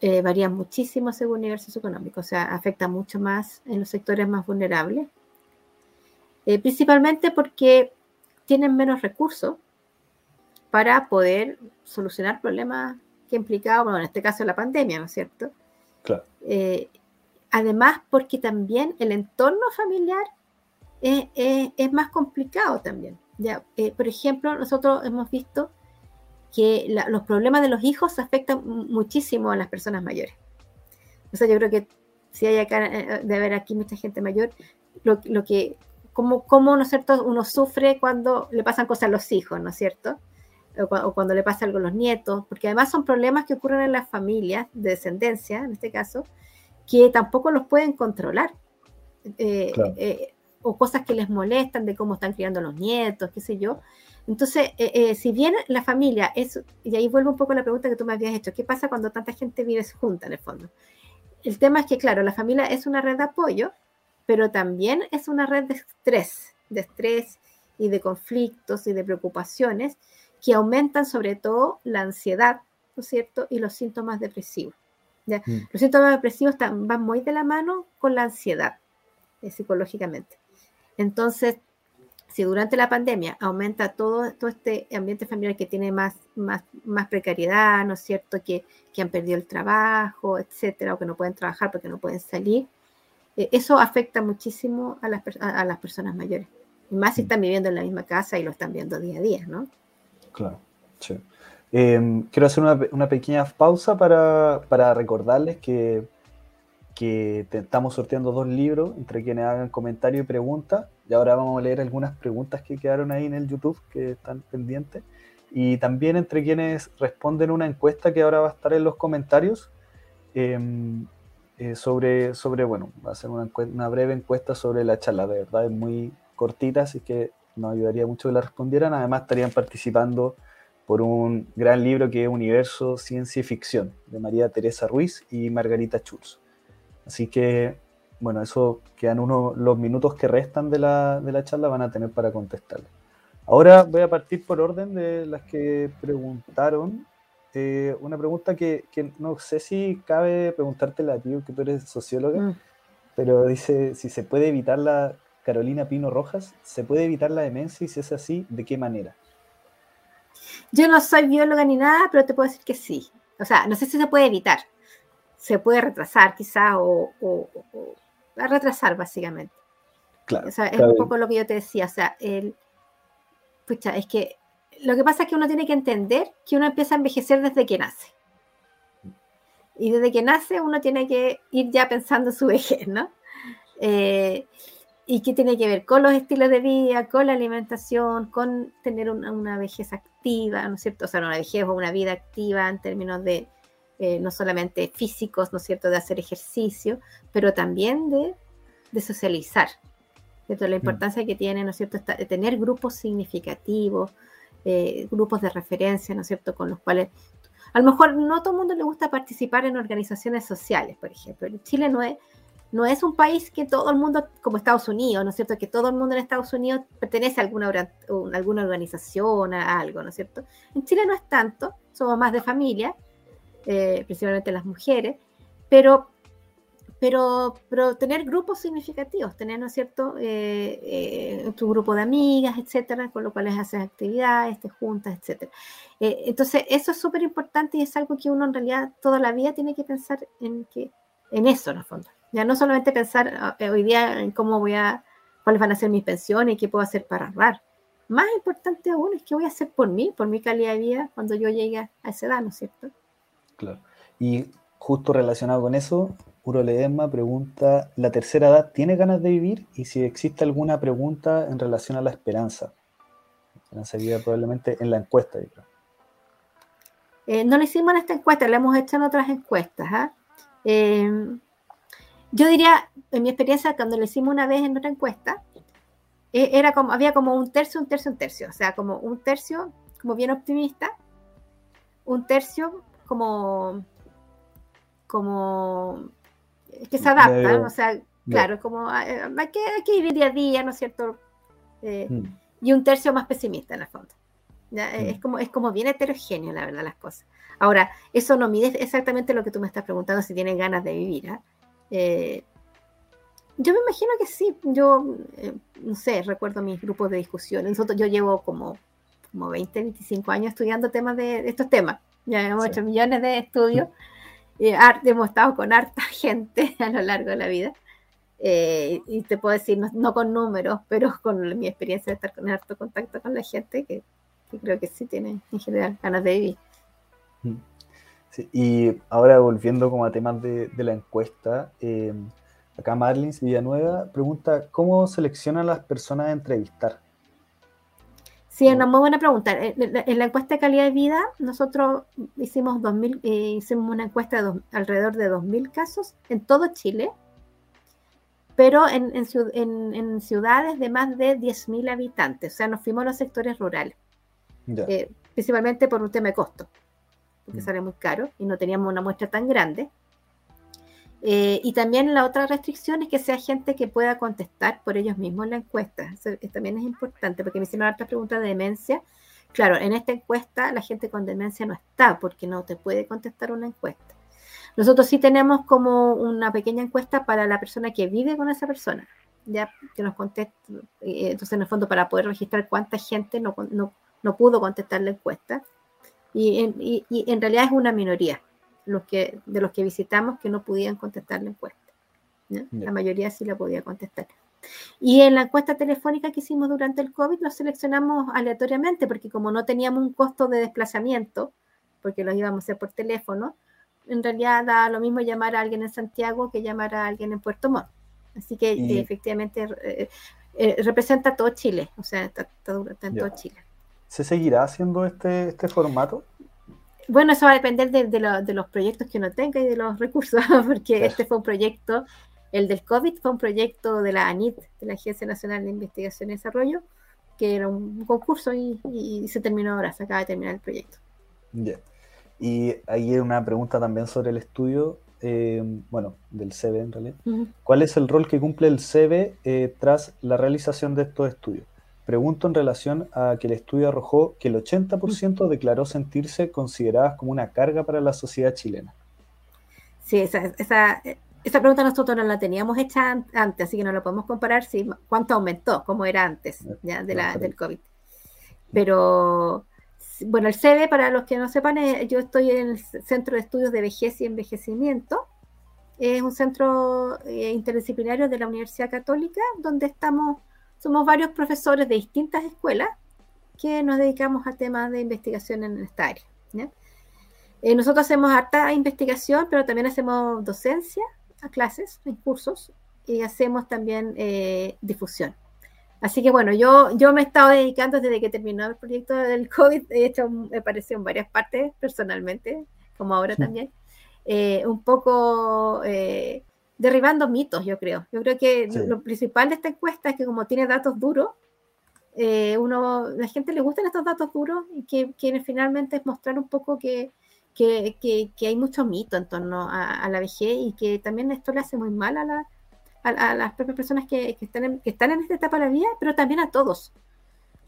eh, varían muchísimo según nivel socioeconómico, o sea, afecta mucho más en los sectores más vulnerables, Eh, principalmente porque tienen menos recursos para poder solucionar problemas que implicaba, bueno, en este caso la pandemia, ¿no es cierto? Claro. Eh, además, porque también el entorno familiar es, es- es más complicado también. Ya, Eh, por ejemplo, nosotros hemos visto que la- los problemas de los hijos afectan mu- muchísimo a las personas mayores. O sea, yo creo que si hay acá, eh, de haber aquí mucha gente mayor, lo, lo que, cómo, cómo, ¿no es cierto?, uno sufre cuando le pasan cosas a los hijos, ¿no es cierto? O, o cuando le pasa algo a los nietos, porque además son problemas que ocurren en las familias de descendencia, en este caso, que tampoco los pueden controlar. Eh, Claro. eh, o cosas que les molestan de cómo están criando los nietos, qué sé yo. Entonces, eh, eh, si bien la familia es, y ahí vuelvo un poco a la pregunta que tú me habías hecho, ¿qué pasa cuando tanta gente vive junta en el fondo? El tema es que, claro, la familia es una red de apoyo, pero también es una red de estrés, de estrés y de conflictos y de preocupaciones que aumentan sobre todo la ansiedad, ¿no es cierto? Y los síntomas depresivos. ¿ya? Mm. Los síntomas depresivos están- van muy de la mano con la ansiedad, eh, psicológicamente. Entonces, si durante la pandemia aumenta todo, todo este ambiente familiar que tiene más, más, más precariedad, ¿no es cierto? Que, que han perdido el trabajo, etcétera, o que no pueden trabajar porque no pueden salir, eh, eso afecta muchísimo a las, a, a las personas mayores. Y más si Mm. están viviendo en la misma casa y lo están viendo día a día, ¿no? Claro, sí. Eh, quiero hacer una, pe- una pequeña pausa para, para recordarles que, que te- estamos sorteando dos libros entre quienes hagan comentarios y preguntas. Y ahora vamos a leer algunas preguntas que quedaron ahí en el YouTube que están pendientes. Y también entre quienes responden una encuesta que ahora va a estar en los comentarios eh, eh, sobre, sobre, bueno, va a ser una, una breve encuesta sobre la charla. De verdad es muy cortita, así que nos ayudaría mucho que la respondieran. Además estarían participando por un gran libro que es Universo, Ciencia y Ficción, de María Teresa Ruiz y Margarita Schulz. Así que, bueno, eso quedan unos, los minutos que restan de la, de la charla van a tener para contestarle. Ahora voy a partir por orden de las que preguntaron. Eh, una pregunta que, que no sé si cabe preguntártela a ti, que tú eres socióloga, Mm. pero dice si se puede evitar la Carolina Pino Rojas, ¿se puede evitar la demencia y si es así, de qué manera? Yo no soy bióloga ni nada, pero te puedo decir que sí. O sea, no sé si se puede evitar. Se puede retrasar quizá o, o- o- a retrasar básicamente. Claro, O sea, es un poco lo que yo te decía. O sea, el, pucha, es que lo que pasa es que uno tiene que entender que uno empieza a envejecer desde que nace. Y desde que nace uno tiene que ir ya pensando en su [LAUGHS] vejez, ¿no? Eh, y que tiene que ver con los estilos de vida, con la alimentación, con tener una, una vejez activa, ¿no es cierto? O sea, una vejez o una vida activa en términos de eh, no solamente físicos, ¿no es cierto?, de hacer ejercicio, pero también de, de socializar. ¿cierto? La importancia que tiene, ¿no es cierto?, esta- de tener grupos significativos, eh, grupos de referencia, ¿no es cierto?, con los cuales a lo mejor no a todo el mundo le gusta participar en organizaciones sociales, por ejemplo. Chile no es, no es un país que todo el mundo, como Estados Unidos, ¿no es cierto?, que todo el mundo en Estados Unidos pertenece a alguna, un- alguna organización, a algo, ¿no es cierto? En Chile no es tanto, somos más de familia, eh, principalmente las mujeres, pero, pero, pero tener grupos significativos, tener, ¿no es cierto?, eh, eh, tu grupo de amigas, etcétera, con lo cuales haces actividades, te juntas, etcétera. Eh, entonces, eso es súper importante y es algo que uno en realidad toda la vida tiene que pensar en, que, en eso, en el fondo. Ya no solamente pensar ah, eh, hoy día en cómo voy a, cuáles van a ser mis pensiones y qué puedo hacer para ahorrar. Más importante aún es qué voy a hacer por mí, por mi calidad de vida cuando yo llegue a esa edad, ¿no es cierto? Claro. Y justo relacionado con eso, Uro Ledesma pregunta, ¿la tercera edad tiene ganas de vivir? Y si existe alguna pregunta en relación a la esperanza. La esperanza de vida probablemente en la encuesta, yo creo. Eh, no lo hicimos en esta encuesta, lo hemos hecho en otras encuestas. ¿ah? Eh, yo diría, en mi experiencia, cuando lo hicimos una vez en otra encuesta, era como, había como un tercio, un tercio, un tercio. O sea, como un tercio como bien optimista, un tercio como, como que se adapta, o sea, claro, como hay que, hay que ir día a día, ¿no es cierto? Mm. Y un tercio más pesimista en el fondo. Mm. Es, como, es como bien heterogéneo, la verdad, las cosas. Ahora, eso no mide exactamente lo que tú me estás preguntando, si tienen ganas de vivir. ¿ah? Eh, yo me imagino que sí. Yo, eh, no sé, recuerdo mis grupos de discusión. Nosotros, yo llevo como, como 20, 25 años estudiando temas de, estos temas. Ya hemos hecho millones de estudios. Y hemos estado con harta [LAUGHS] gente a lo largo de la vida. Eh, y te puedo decir, no, con números, pero con mi experiencia de estar con harto contacto con la gente, que, creo que sí tiene en general ganas de vivir. Mm. y ahora volviendo como a temas de, la encuesta, eh, acá Marlins Villanueva pregunta, ¿cómo seleccionan las personas a entrevistar? Sí, es una muy buena pregunta. En la encuesta de calidad de vida, nosotros hicimos, 2000, eh, hicimos una encuesta de alrededor de 2.000 casos en todo Chile pero en, en, ciudades de más de 10.000 habitantes, o sea, nos fuimos a los sectores rurales, eh, principalmente por un tema de costo, porque mm. sale muy caro y no teníamos una muestra tan grande. Eh, y también la otra restricción es que sea gente que pueda contestar por ellos mismos la encuesta. Eso, también es importante, porque me hicieron otra pregunta de demencia. Claro, en esta encuesta la gente con demencia no está, porque no te puede contestar una encuesta. Nosotros sí tenemos como una pequeña encuesta para la persona que vive con esa persona, ya que nos conteste, eh, entonces en el fondo para poder registrar cuánta gente no, pudo contestar la encuesta. Y en, realidad es una minoría los que, de los que visitamos que no podían contestar la encuesta. La mayoría sí la podía contestar. Y en la encuesta telefónica que hicimos durante el COVID, los seleccionamos aleatoriamente, porque como no teníamos un costo de desplazamiento, porque los íbamos a hacer por teléfono, en realidad da lo mismo llamar a alguien en Santiago que llamar a alguien en Puerto Montt. Así que efectivamente eh, eh, representa todo Chile, o sea, está, todo Chile. ¿Se seguirá haciendo este, este formato? Bueno, eso va a depender de, los proyectos que uno tenga y de los recursos, [LAUGHS] porque este fue un proyecto, el del COVID fue un proyecto de la ANIT, de la Agencia Nacional de Investigación y Desarrollo, que era un concurso y, se terminó ahora, se acaba de terminar el proyecto. Y hay una pregunta también sobre el estudio, eh, bueno, del CEBE en realidad. ¿Cuál es el rol que cumple el CEBE eh, tras la realización de estos estudios? Pregunto en relación a que el estudio arrojó que el 80% declaró sentirse consideradas como una carga para la sociedad chilena. Sí, esa, esa, esa pregunta nosotros no la teníamos hecha antes, así que no la podemos comparar si cuánto aumentó, como era antes ya, de la, del COVID. Pero bueno, el CEDE, para los que no sepan, eh, yo estoy en el Centro de Estudios de Vejez y Envejecimiento. Es un centro eh, interdisciplinario de la Universidad Católica, donde estamos, somos varios profesores de distintas escuelas que nos dedicamos a temas de investigación en esta área. Eh, nosotros hacemos harta investigación, pero también hacemos docencia a clases, en cursos, y hacemos también difusión. Así que bueno, yo, yo me he estado dedicando desde que terminó el proyecto del COVID, he hecho, me apareció en varias partes personalmente, como ahora también, eh, un poco eh, derribando mitos, yo creo. Yo creo que lo principal de esta encuesta es que como tiene datos duros, eh, uno, la gente le gustan estos datos duros y que, que finalmente es mostrar un poco que, que, que, hay mucho mito en torno a, a la vejez y que también esto le hace muy mal a la a, las propias personas que, están en, que están en esta etapa de la vida, pero también a todos.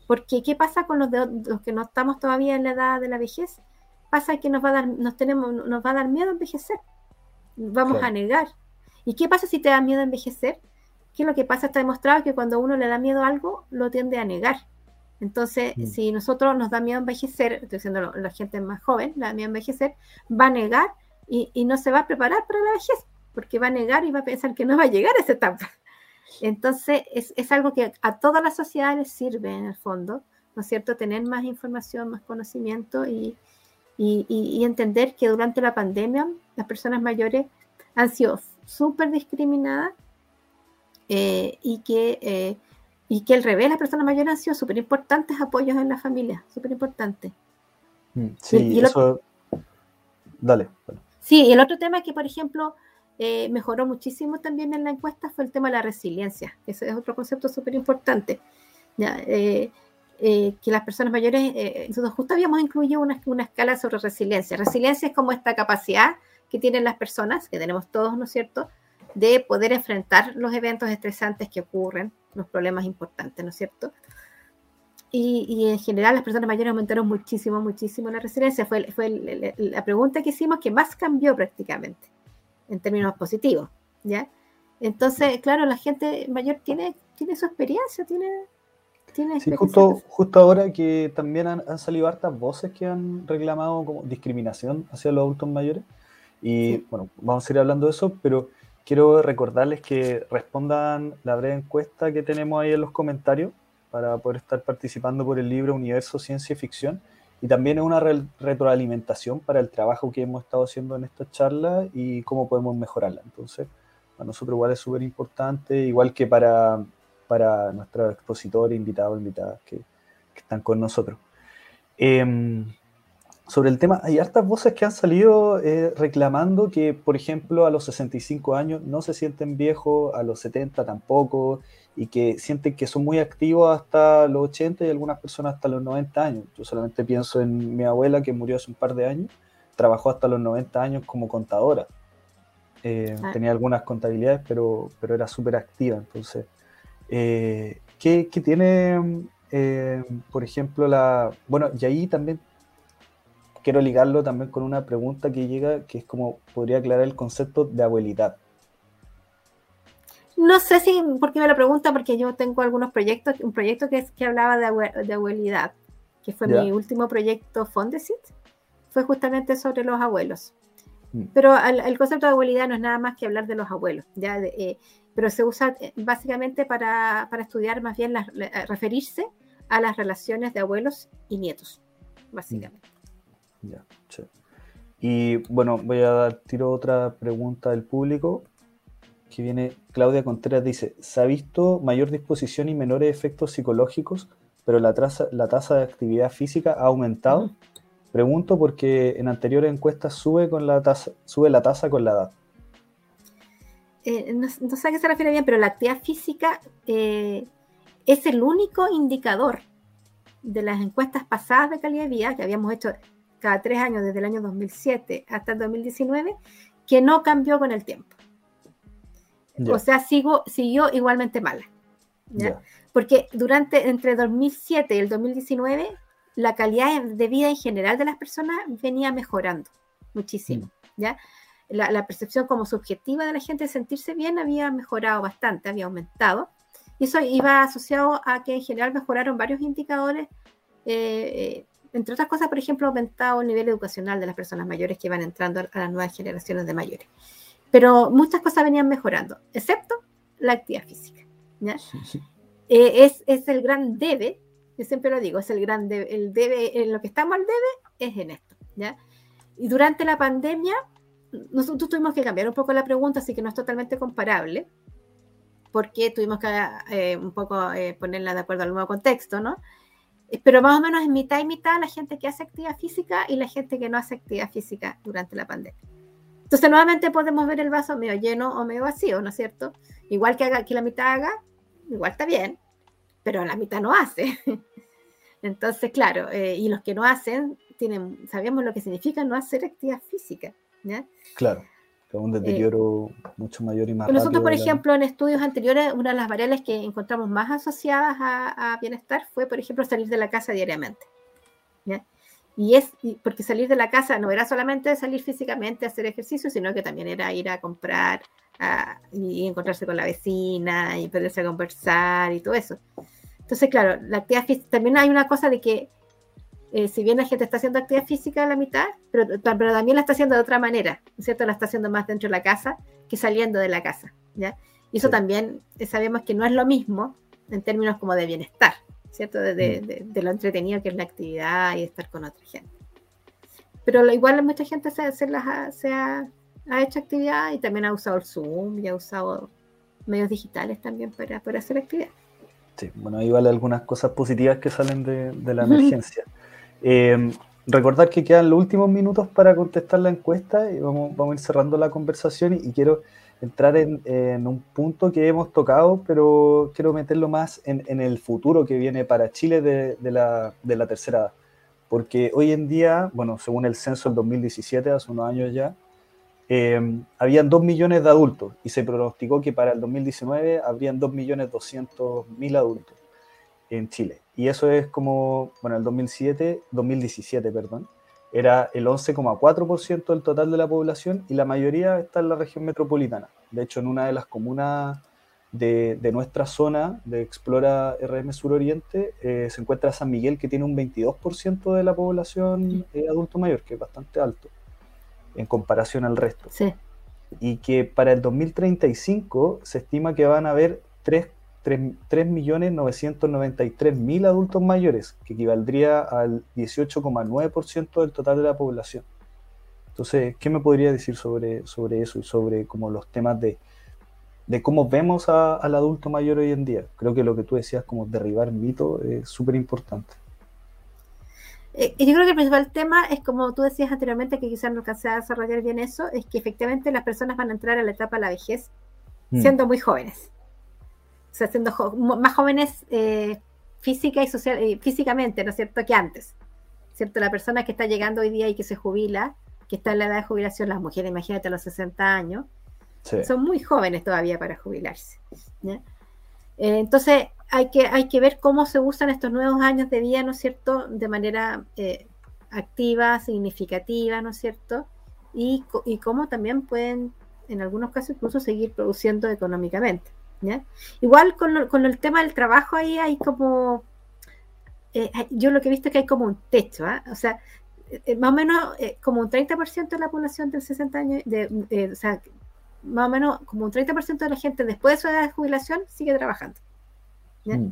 Porque, ¿qué pasa con los, de, los que no estamos todavía en la edad de la vejez? Pasa que nos va a dar, nos tenemos, nos va a dar miedo a envejecer. Vamos a negar. ¿Y qué pasa si te da miedo a envejecer? ¿Qué es lo que pasa? Está demostrado que cuando uno le da miedo a algo, lo tiende a negar. Entonces, mm. si nosotros nos da miedo a envejecer, estoy diciendo la gente más joven, le da miedo a envejecer, va a negar y, y no se va a preparar para la vejez porque va a negar y va a pensar que no va a llegar a esa etapa. Entonces, es, algo que a todas las sociedades sirve en el fondo, ¿no es cierto? Tener más información, más conocimiento y, entender que durante la pandemia las personas mayores han sido súper discriminadas eh, y, que, eh, y que al revés, las personas mayores han sido súper importantes apoyos en la familia, súper importantes. Mm, sí, y, eso, dale. Sí, el otro tema que, por ejemplo, eh, mejoró muchísimo también en la encuesta fue el tema de la resiliencia. Ese es otro concepto súper importante. Eh, eh, que las personas mayores, nosotros justo habíamos incluido una, una, escala sobre resiliencia. Resiliencia es como esta capacidad que tienen las personas, que tenemos todos, ¿no es cierto?, de poder enfrentar los eventos estresantes que ocurren, los problemas importantes, ¿no es cierto? Y, en general las personas mayores aumentaron muchísimo, muchísimo la resiliencia. Fue, fue la pregunta que hicimos que más cambió prácticamente en términos positivos, ¿ya? Entonces, claro, la gente mayor tiene, tiene su experiencia, tiene... tiene sí, justo, justo ahora que también han, salido hartas voces que han reclamado como discriminación hacia los adultos mayores. Y bueno, vamos a ir hablando de eso, pero quiero recordarles que respondan la breve encuesta que tenemos ahí en los comentarios para poder estar participando por el libro Universo, Ciencia y Ficción y también es una retroalimentación para el trabajo que hemos estado haciendo en esta charla y cómo podemos mejorarla. Entonces, para nosotros igual es súper importante, igual que para, para nuestros expositores, invitados, invitadas que, que están con nosotros. Em, sobre el tema, hay hartas voces que han salido eh, reclamando que, por ejemplo, a los 65 años no se sienten viejos, a los 70 tampoco, y que sienten que son muy activos hasta los 80 y algunas personas hasta los 90 años. Yo solamente pienso en mi abuela que murió hace un par de años, trabajó hasta los 90 años como contadora. Eh, ah. Tenía algunas contabilidades, pero, pero era súper activa. Entonces, eh, ¿qué, tiene, eh, por ejemplo, la... Bueno, y ahí también quiero ligarlo también con una pregunta que llega, que es como podría aclarar el concepto de abuelidad. No sé si, por qué me lo pregunta, porque yo tengo algunos proyectos, un proyecto que, es, que hablaba de, de abuelidad, que fue mi último proyecto Fondesit, fue justamente sobre los abuelos. Mm. Pero el, concepto de abuelidad no es nada más que hablar de los abuelos, ¿ya? Eh, pero se usa eh, básicamente para, para estudiar más bien, referirse a las relaciones de abuelos y nietos, básicamente. Mm. Ya, Y bueno, voy a dar tiro otra pregunta del público que viene Claudia Contreras, dice, se ha visto mayor disposición y menores efectos psicológicos, pero la tasa, la tasa de actividad física ha aumentado. Pregunto porque en anteriores encuestas sube, con la tasa, sube la tasa con la edad. Eh, no, sé a qué se refiere bien, pero la actividad física eh, es el único indicador de las encuestas pasadas de calidad de vida que habíamos hecho cada tres años desde el año 2007 hasta el 2019 que no cambió con el tiempo. O sea, sigo, siguió igualmente mala. Porque durante, entre 2007 y el 2019, la calidad de vida en general de las personas venía mejorando muchísimo. Mm. ¿ya? La, percepción como subjetiva de la gente de sentirse bien había mejorado bastante, había aumentado. Y eso iba asociado a que en general mejoraron varios indicadores. Eh, eh, entre otras cosas, por ejemplo, aumentado el nivel educacional de las personas mayores que iban entrando a las nuevas generaciones de mayores. Pero muchas cosas venían mejorando, excepto la actividad física. [LAUGHS] Eh, es, es, el gran debe, yo siempre lo digo, es el gran debe, el debe, en lo que estamos al debe es en esto. ¿ya? Y durante la pandemia, nosotros tuvimos que cambiar un poco la pregunta, así que no es totalmente comparable, porque tuvimos que eh, un poco eh, ponerla de acuerdo al nuevo contexto, ¿no? Pero más o menos en mitad y mitad la gente que hace actividad física y la gente que no hace actividad física durante la pandemia. Entonces, nuevamente podemos ver el vaso medio lleno o medio vacío, ¿no es cierto? Igual que, haga, que la mitad haga, igual está bien, pero la mitad no hace. [LAUGHS] Entonces, claro, eh, y los que no hacen, tienen, sabemos lo que significa no hacer actividad física. ¿ya? Claro, un deterioro mucho mayor y más Nosotros, por ejemplo, en estudios anteriores, una de las variables que encontramos más asociadas a, a bienestar fue, por ejemplo, salir de la casa diariamente. ¿ya? Y es porque salir de la casa no era solamente salir físicamente a hacer ejercicio, sino que también era ir a comprar y encontrarse con la vecina y poderse a conversar y todo eso. Entonces, claro, la actividad física, también hay una cosa de que eh, si bien la gente está haciendo actividad física a la mitad, pero, pero, también la está haciendo de otra manera, ¿cierto? La está haciendo más dentro de la casa que saliendo de la casa, ¿ya? Y eso también eh, sabemos que no es lo mismo en términos como de bienestar. ¿cierto? Mm. De, lo entretenido que es la actividad y estar con otra gente. Pero igual mucha gente se, ha, hecho actividad y también ha usado el Zoom y ha usado medios digitales también para, para hacer actividad. Sí, bueno, ahí vale algunas cosas positivas que salen de, la [LAUGHS] emergencia. Eh, recordar que quedan los últimos minutos para contestar la encuesta y vamos, vamos a ir cerrando la conversación y, quiero entrar en, un punto que hemos tocado, pero quiero meterlo más en, el futuro que viene para Chile de, la, tercera edad. Porque hoy en día, bueno, según el censo del 2017, hace unos años ya, eh, habían 2 millones de adultos y se pronosticó que para el 2019 habrían 2 millones 200 mil adultos en Chile. Y eso es como, bueno, el 2007, 2017, perdón, era el 11,4% del total de la población y la mayoría está en la región metropolitana. De hecho, en una de las comunas de, de nuestra zona de Explora RM Suroriente eh, se encuentra San Miguel, que tiene un 22% de la población eh, adulto mayor, que es bastante alto en comparación al resto. Sí. Y que para el 2035 se estima que van a haber 3 3.993.000 adultos mayores, que equivaldría al 18,9% del total de la población. Entonces, ¿qué me podría decir sobre, sobre eso y sobre como los temas de, de cómo vemos al adulto mayor hoy en día? Creo que lo que tú decías, como derribar mito, es súper importante. Eh, yo creo que el principal tema es, como tú decías anteriormente, que quizás no alcancé a desarrollar bien eso, es que efectivamente las personas van a entrar a la etapa de la vejez mm. siendo muy jóvenes o sea, siendo más jóvenes eh, física y social, eh, físicamente, ¿no es cierto?, que antes. ¿Cierto? La persona que está llegando hoy día y que se jubila, que está en la edad de jubilación, las mujeres, imagínate, a los 60 años, son muy jóvenes todavía para jubilarse. Eh, entonces, hay que, hay que ver cómo se usan estos nuevos años de vida, ¿no es cierto?, de manera activa, significativa, ¿no es cierto? Y, y cómo también pueden, en algunos casos, incluso seguir produciendo económicamente. Igual con, el tema del trabajo ahí hay como, eh, yo lo que he visto es que hay como un techo, ¿ah? o sea, eh, más o menos eh, como un 30% de la población de 60 años, de, o sea, más o menos como un 30% de la gente después de su edad de jubilación sigue trabajando. Mm.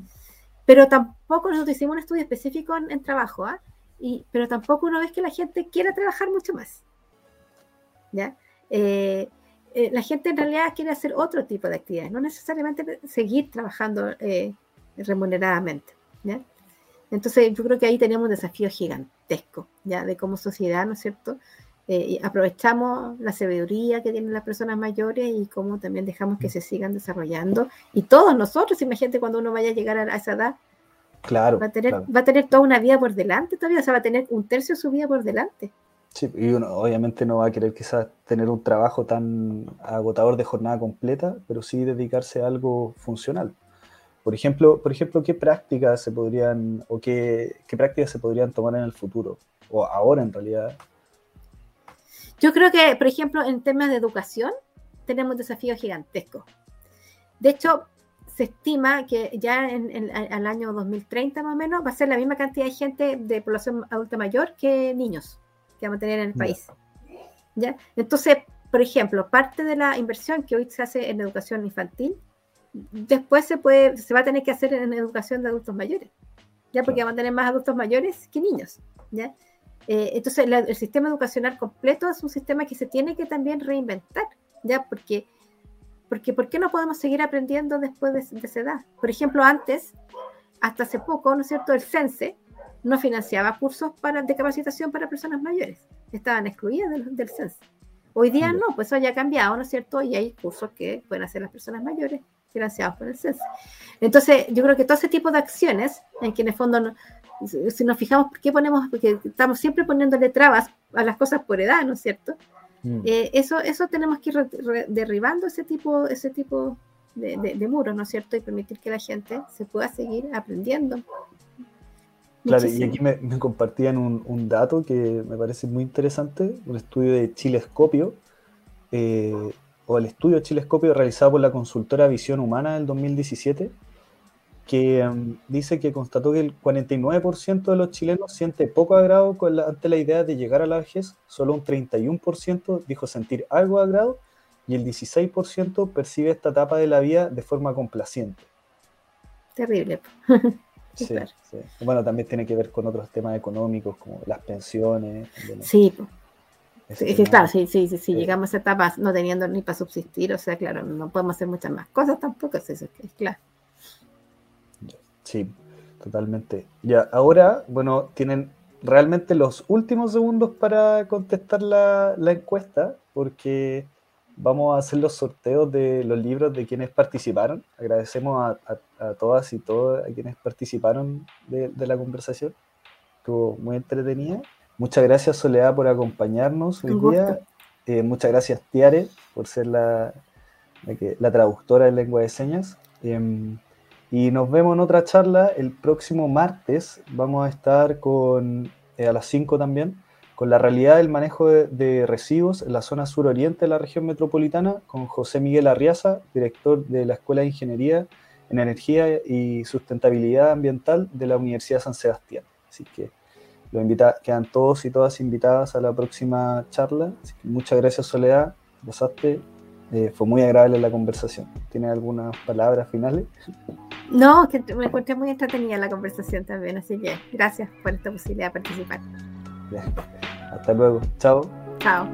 Pero tampoco nosotros hicimos un estudio específico en, trabajo, ¿ah? y, pero tampoco una vez que la gente quiera trabajar mucho más. ¿ya? Eh, la gente en realidad quiere hacer otro tipo de actividades, no necesariamente seguir trabajando eh, remuneradamente. Entonces yo creo que ahí tenemos un desafío gigantesco, ya de como sociedad, ¿no es cierto? Eh, aprovechamos la sabiduría que tienen las personas mayores y cómo también dejamos que se sigan desarrollando. Y todos nosotros, imagínate cuando uno vaya a llegar a esa edad, claro, va, a tener, va a tener toda una vida por delante todavía, o sea, va a tener un tercio de su vida por delante. Sí, y uno obviamente no va a querer quizás tener un trabajo tan agotador de jornada completa, pero sí dedicarse a algo funcional. Por ejemplo, por ejemplo ¿qué prácticas se podrían o qué, qué prácticas se podrían tomar en el futuro? O ahora en realidad. Yo creo que, por ejemplo, en temas de educación tenemos desafíos gigantescos. De hecho, se estima que ya en, en, al año 2030 más o menos va a ser la misma cantidad de gente de población adulta mayor que niños que vamos a tener en el país. ¿Ya? Entonces, por ejemplo, parte de la inversión que hoy se hace en educación infantil, después se, puede, se va a tener que hacer en educación de adultos mayores, ¿ya? Porque vamos a tener más adultos mayores que niños, ¿ya? Eh, entonces, el sistema educacional completo es un sistema que se tiene que también reinventar, ¿ya? Porque, porque ¿por qué no podemos seguir aprendiendo después de, de esa edad? Por ejemplo, antes, hasta hace poco, ¿no es cierto?, el CENSE, no financiaba cursos para, de capacitación para personas mayores, estaban excluidas del, del censo. Hoy día no, pues eso ya ha cambiado, ¿no es cierto? Y hay cursos que pueden hacer las personas mayores financiados por el censo. Entonces, yo creo que todo ese tipo de acciones, en que en el fondo, si nos fijamos, ¿por qué ponemos? Porque estamos siempre poniéndole trabas a las cosas por edad, ¿no es cierto? Mm. Eh, eso, eso tenemos que ir derribando ese tipo, ese tipo de, de muros, ¿no es cierto? Y permitir que la gente se pueda seguir aprendiendo Claro, y aquí me, compartían un, dato que me parece muy interesante, un estudio de Chilescopio, eh, o el estudio Chilescopio realizado por la consultora Visión Humana del 2017, que em, dice que constató que el 49% de los chilenos siente poco agrado ante la idea de llegar a la vejez, solo un 31% dijo sentir algo agrado y el 16% percibe esta etapa de la vida de forma complaciente. Terrible. [LAUGHS] Sí, sí, Bueno, también tiene que ver con otros temas económicos como las pensiones. Sí, sí, claro, sí, sí, sí, sí. llegamos a esa etapa no teniendo ni para subsistir, o sea, claro, no podemos hacer muchas más cosas tampoco, eso es claro. Sí, totalmente. Ya, ahora, bueno, tienen realmente los últimos segundos para contestar la, encuesta, porque vamos a hacer los sorteos de los libros de quienes participaron. Agradecemos a, todas y todos a quienes participaron de, la conversación. Estuvo muy entretenida. Muchas gracias, Soledad, por acompañarnos hoy día. Eh, muchas gracias, Tiare, por ser la, la, traductora de lengua de señas. Em, y nos vemos en otra charla el próximo martes. Vamos a estar con, eh, a las 5 también, con la realidad del manejo de, residuos en la zona suroriente de la región metropolitana, con José Miguel Arriaza, director de la Escuela de Ingeniería en Energía y Sustentabilidad Ambiental de la Universidad de San Sebastián. Así que lo invita, quedan todos y todas invitadas a la próxima charla. muchas gracias, Soledad. Pasaste eh, fue muy agradable la conversación. ¿Tiene algunas palabras finales? No, que me encontré muy entretenida la conversación también, así que gracias por esta posibilidad de participar. Hasta luego. Chao. Chao.